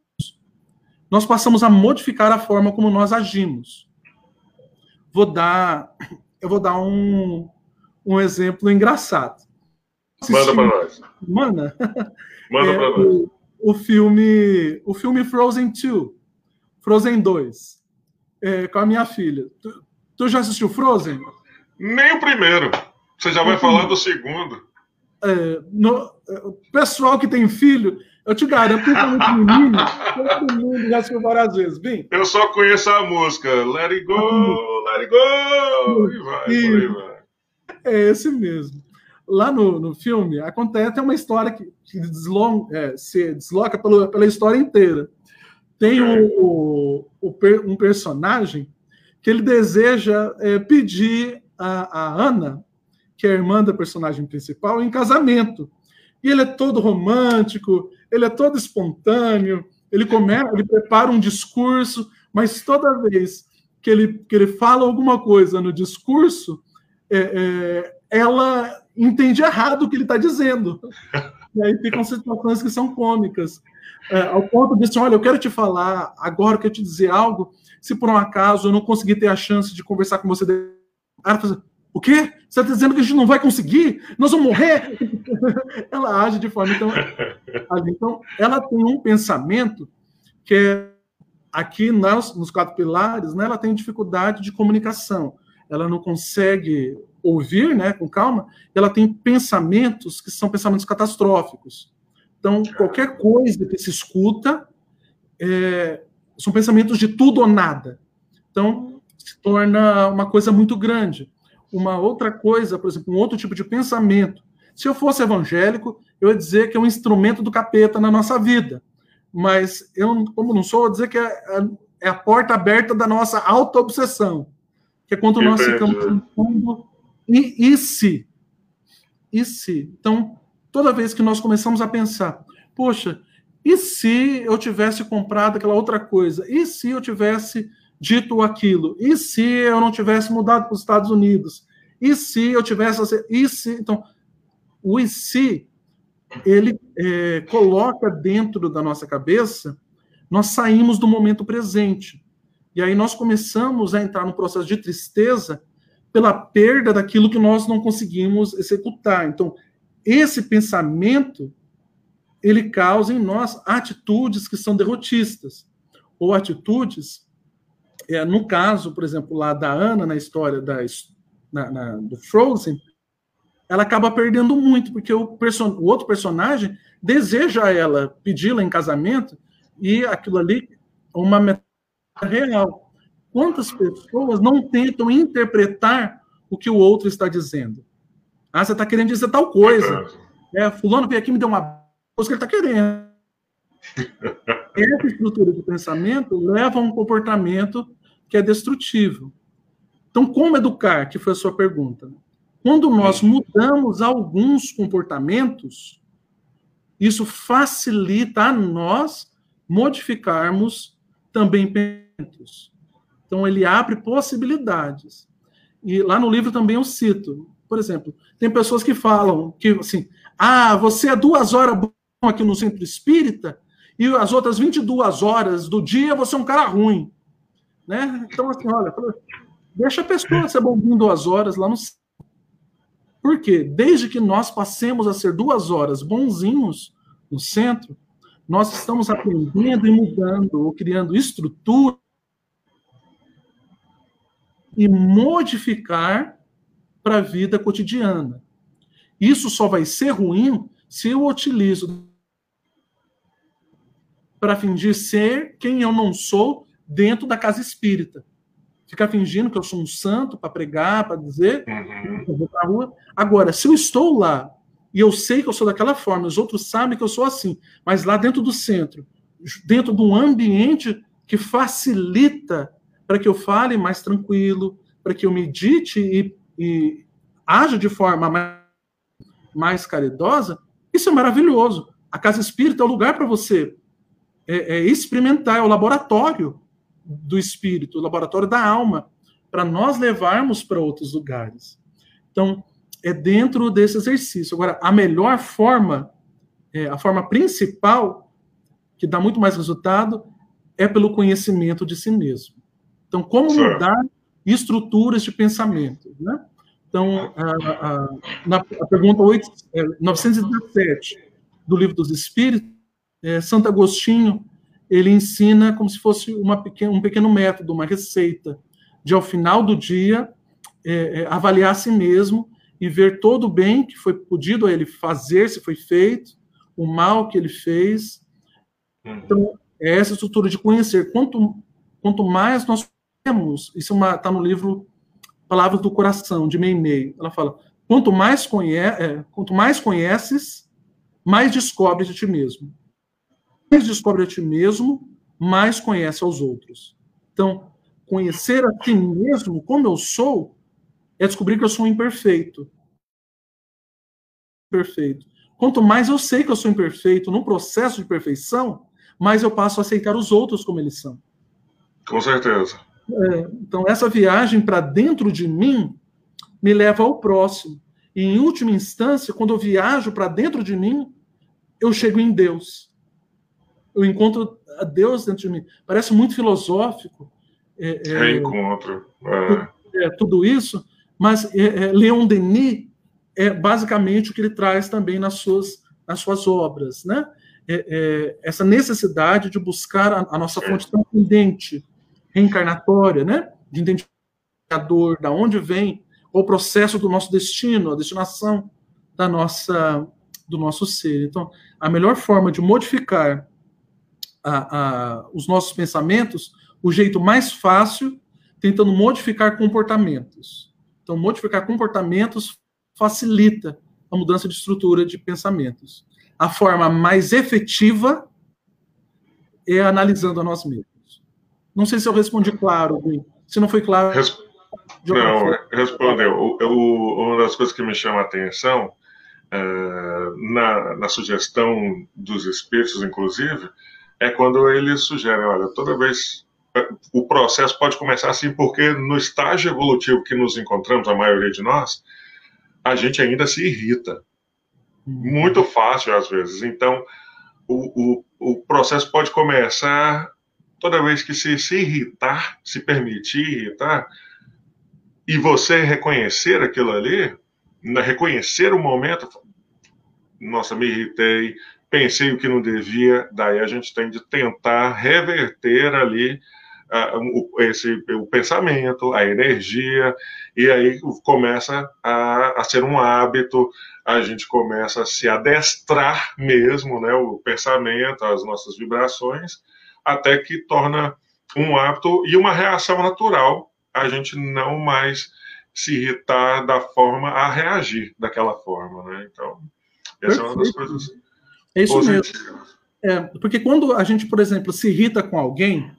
nós passamos a modificar a forma como nós agimos. Vou dar, eu vou dar um, um exemplo engraçado. Manda para nós. Manda. Manda é, para nós. O, o, filme, o filme Frozen 2, Frozen 2, é, com a minha filha. Tu, tu, já assistiu Frozen? Nem o primeiro. Você já vai uhum. falar do segundo. É, no, é, o pessoal que tem filho, eu te garanto, principalmente menino, todo mundo já assistiu várias vezes. Bem, eu só conheço a música Let It Go. Let It Go, e vai, e, vai. É esse mesmo lá no, no filme, acontece tem uma história que, que deslonga, é, se desloca pela, pela história inteira. Tem o, o, um personagem que ele deseja é, pedir a, a Ana, que é a irmã da personagem principal, em casamento. E ele é todo romântico, ele é todo espontâneo, ele começa, ele prepara um discurso, mas toda vez que ele, que ele fala alguma coisa no discurso, é, é, ela entende errado o que ele está dizendo. E aí ficam situações que são cômicas. É, ao ponto de assim, olha, eu quero te falar agora, eu quero te dizer algo, se por um acaso eu não conseguir ter a chance de conversar com você. Ela fala assim, O quê? Você está dizendo que a gente não vai conseguir? Nós vamos morrer? ela age de forma. Então, então, ela tem um pensamento que é aqui nas, nos quatro pilares, né, ela tem dificuldade de comunicação. Ela não consegue ouvir né, com calma, ela tem pensamentos que são pensamentos catastróficos. Então, qualquer coisa que se escuta é, são pensamentos de tudo ou nada. Então, se torna uma coisa muito grande. Uma outra coisa, por exemplo, um outro tipo de pensamento. Se eu fosse evangélico, eu ia dizer que é um instrumento do capeta na nossa vida. Mas eu, como não sou, eu vou dizer que é, é, é a porta aberta da nossa auto-obsessão. Que é quando nós ficamos pensando e, e se? E se? Então, toda vez que nós começamos a pensar, poxa, e se eu tivesse comprado aquela outra coisa? E se eu tivesse dito aquilo? E se eu não tivesse mudado para os Estados Unidos? E se eu tivesse. E se. Então, o e se, ele é, coloca dentro da nossa cabeça, nós saímos do momento presente. E aí nós começamos a entrar num processo de tristeza pela perda daquilo que nós não conseguimos executar. Então, esse pensamento ele causa em nós atitudes que são derrotistas ou atitudes, é, no caso, por exemplo, lá da Ana na história da, na, na, do Frozen, ela acaba perdendo muito porque o, person, o outro personagem deseja ela pedi-la em casamento e aquilo ali uma real. Quantas pessoas não tentam interpretar o que o outro está dizendo? Ah, você está querendo dizer tal coisa. É, fulano veio aqui e me deu uma coisa que ele está querendo. Essa estrutura de pensamento leva a um comportamento que é destrutivo. Então, como educar? Que foi a sua pergunta. Quando nós mudamos alguns comportamentos, isso facilita a nós modificarmos também Então, ele abre possibilidades. E lá no livro também eu cito. Por exemplo, tem pessoas que falam que, assim, ah, você é duas horas bom aqui no centro espírita e as outras 22 horas do dia você é um cara ruim. Né? Então, assim, olha, deixa a pessoa ser bonzinho duas horas lá no Por quê? Desde que nós passemos a ser duas horas bonzinhos no centro, nós estamos aprendendo e mudando, ou criando estrutura e modificar para a vida cotidiana. Isso só vai ser ruim se eu utilizo para fingir ser quem eu não sou dentro da casa espírita. Ficar fingindo que eu sou um santo para pregar, para dizer, uhum. eu vou para rua. Agora, se eu estou lá e eu sei que eu sou daquela forma, os outros sabem que eu sou assim, mas lá dentro do centro, dentro de um ambiente que facilita para que eu fale mais tranquilo, para que eu medite e, e haja de forma mais, mais, caridosa, isso é maravilhoso. A casa espírita é o lugar para você é, é experimentar, é o laboratório do espírito, o laboratório da alma, para nós levarmos para outros lugares. Então, é dentro desse exercício. Agora, a melhor forma, é, a forma principal, que dá muito mais resultado, é pelo conhecimento de si mesmo. Então, como mudar estruturas de pensamento? Né? Então, a, a, na a pergunta 8, é, 917 do Livro dos Espíritos, é, Santo Agostinho ele ensina como se fosse uma pequena, um pequeno método, uma receita, de ao final do dia é, é, avaliar a si mesmo e ver todo o bem que foi podido a ele fazer, se foi feito, o mal que ele fez. Uhum. Então, é essa estrutura de conhecer. Quanto, quanto mais nós isso está é no livro Palavras do Coração, de Meimei. Ela fala: quanto mais, é, quanto mais conheces, mais descobres de ti mesmo. Mais descobre a ti mesmo, mais conhece aos outros. Então, conhecer a ti mesmo, como eu sou, é descobrir que eu sou imperfeito. Perfeito. Quanto mais eu sei que eu sou imperfeito no processo de perfeição, mais eu passo a aceitar os outros como eles são. Com certeza. É, então, essa viagem para dentro de mim me leva ao próximo. E, em última instância, quando eu viajo para dentro de mim, eu chego em Deus. Eu encontro a Deus dentro de mim. Parece muito filosófico. É, é, Reencontro. É. é. tudo isso, Mas é, é, Leon Denis é basicamente o que ele traz também nas suas, nas suas obras, né? Essa necessidade de buscar a, a nossa fonte transcendente, reencarnatória, né? De identificador, da onde vem o processo do nosso destino, a destinação da nossa, do nosso ser. Então, a melhor forma de modificar a, a, os nossos pensamentos, o jeito mais fácil, tentando modificar comportamentos. Então, modificar comportamentos facilita a mudança de estrutura de pensamentos. A forma mais efetiva é analisando a nós mesmos. Não sei se eu respondi claro, se não foi claro. Res... Não, respondeu. O, uma das coisas que me chama a atenção uh, na, na sugestão dos espíritos, inclusive, é quando eles sugerem, olha, toda vez eh, o processo pode começar assim, porque no estágio evolutivo que nos encontramos, a maioria de nós, a gente ainda se irrita. Muito fácil, às vezes. Então, o, o, o processo pode começar toda vez que se, se irritar, se permitir irritar, e você reconhecer aquilo ali, reconhecer o momento, nossa, me irritei, pensei o que não devia, daí a gente tem de tentar reverter ali uh, o, esse, o pensamento, a energia, e aí começa a, a, ser um hábito, a gente começa a se adestrar mesmo, né, o pensamento, as nossas vibrações, até que torna um hábito e uma reação natural, a gente não mais se irritar da forma a reagir daquela forma, né? Então, essa Perfeito. é uma das coisas é isso mesmo. É, porque quando a gente, por exemplo, se irrita com alguém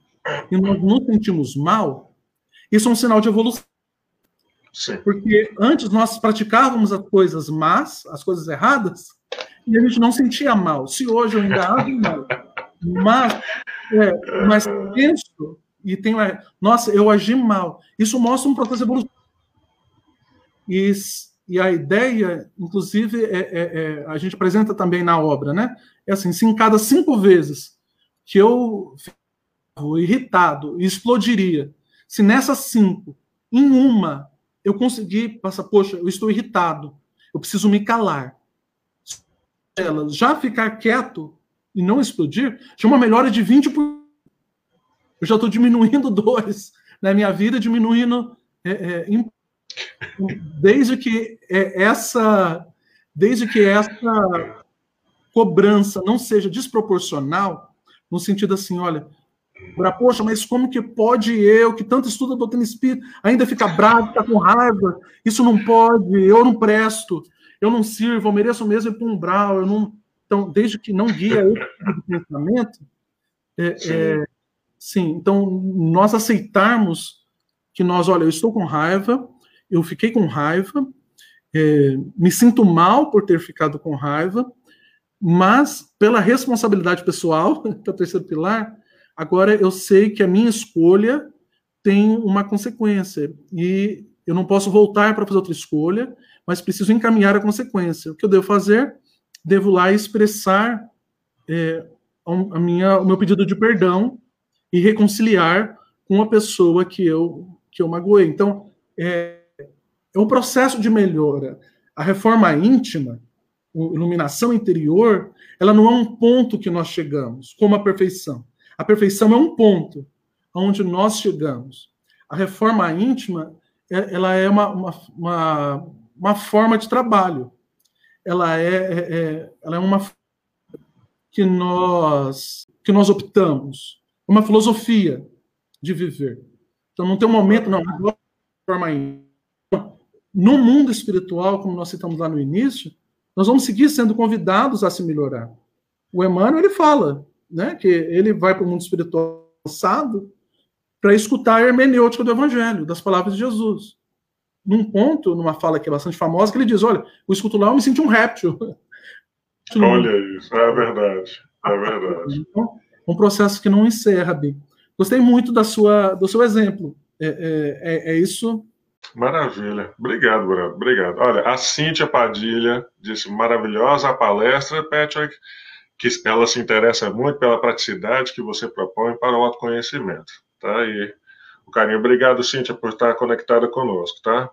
e nós nos sentimos mal, isso é um sinal de evolução. Sim. Porque antes nós praticávamos as coisas más, as coisas erradas, e a gente não sentia mal. Se hoje eu ainda ajo mal, mas, é, mas penso e tenho. Nossa, eu agi mal. Isso mostra um processo evolutivo. E e a ideia, inclusive, é, é, é, a gente apresenta também na obra, né? É assim, se em cada cinco vezes que eu fico irritado e explodiria, se nessas cinco, em uma, eu conseguir passar, poxa, eu estou irritado, eu preciso me calar. Ela já ficar quieto e não explodir, é uma melhora de 20%. Eu já estou diminuindo dois na minha vida, diminuindo é, é, desde que é, essa desde que essa cobrança não seja desproporcional, no sentido assim, olha, para poxa, mas como que pode eu, que tanto estudo a doutrina espírita, ainda ficar bravo, ficar com raiva? Isso não pode, eu não presto, eu não sirvo, eu mereço mesmo ir para um umbral, eu não. Então, desde que não guia esse tipo de pensamento, é, sim. É, sim, então nós aceitarmos que nós, olha, eu estou com raiva, eu fiquei com raiva, é, me sinto mal por ter ficado com raiva, mas pela responsabilidade pessoal, que é o terceiro pilar, agora eu sei que a minha escolha tem uma consequência e eu não posso voltar para fazer outra escolha, mas preciso encaminhar a consequência. O que eu devo fazer? Devo lá expressar é, a minha, o meu pedido de perdão e reconciliar com a pessoa que eu que eu magoei. Então, é, é um processo de melhora. A reforma íntima, a iluminação interior, ela não é um ponto que nós chegamos, como a perfeição. A perfeição é um ponto onde nós chegamos. A reforma íntima, é, ela é uma, uma, uma, uma forma de trabalho. Ela é, é, é, ela é uma que nós que nós optamos, uma filosofia de viver. Então não tem um momento não, forma no mundo espiritual, como nós citamos lá no início, nós vamos seguir sendo convidados a se melhorar. O Emmanuel ele fala né, que ele vai para o mundo espiritual passado para escutar a hermenêutica do Evangelho, das palavras de Jesus. Num ponto, numa fala que é bastante famosa, que ele diz: Olha, o escuto lá, eu me senti um réptil. Olha isso, é verdade. É verdade. Então, um processo que não encerra, bem. Gostei muito da sua, do seu exemplo. É, é, é, é isso Maravilha. Obrigado, Bruno. Obrigado. Olha, a Cíntia Padilha disse maravilhosa a palestra, Patrick, que ela se interessa muito pela praticidade que você propõe para o autoconhecimento. Tá aí. O carinho. Obrigado, Cíntia, por estar conectada conosco, tá?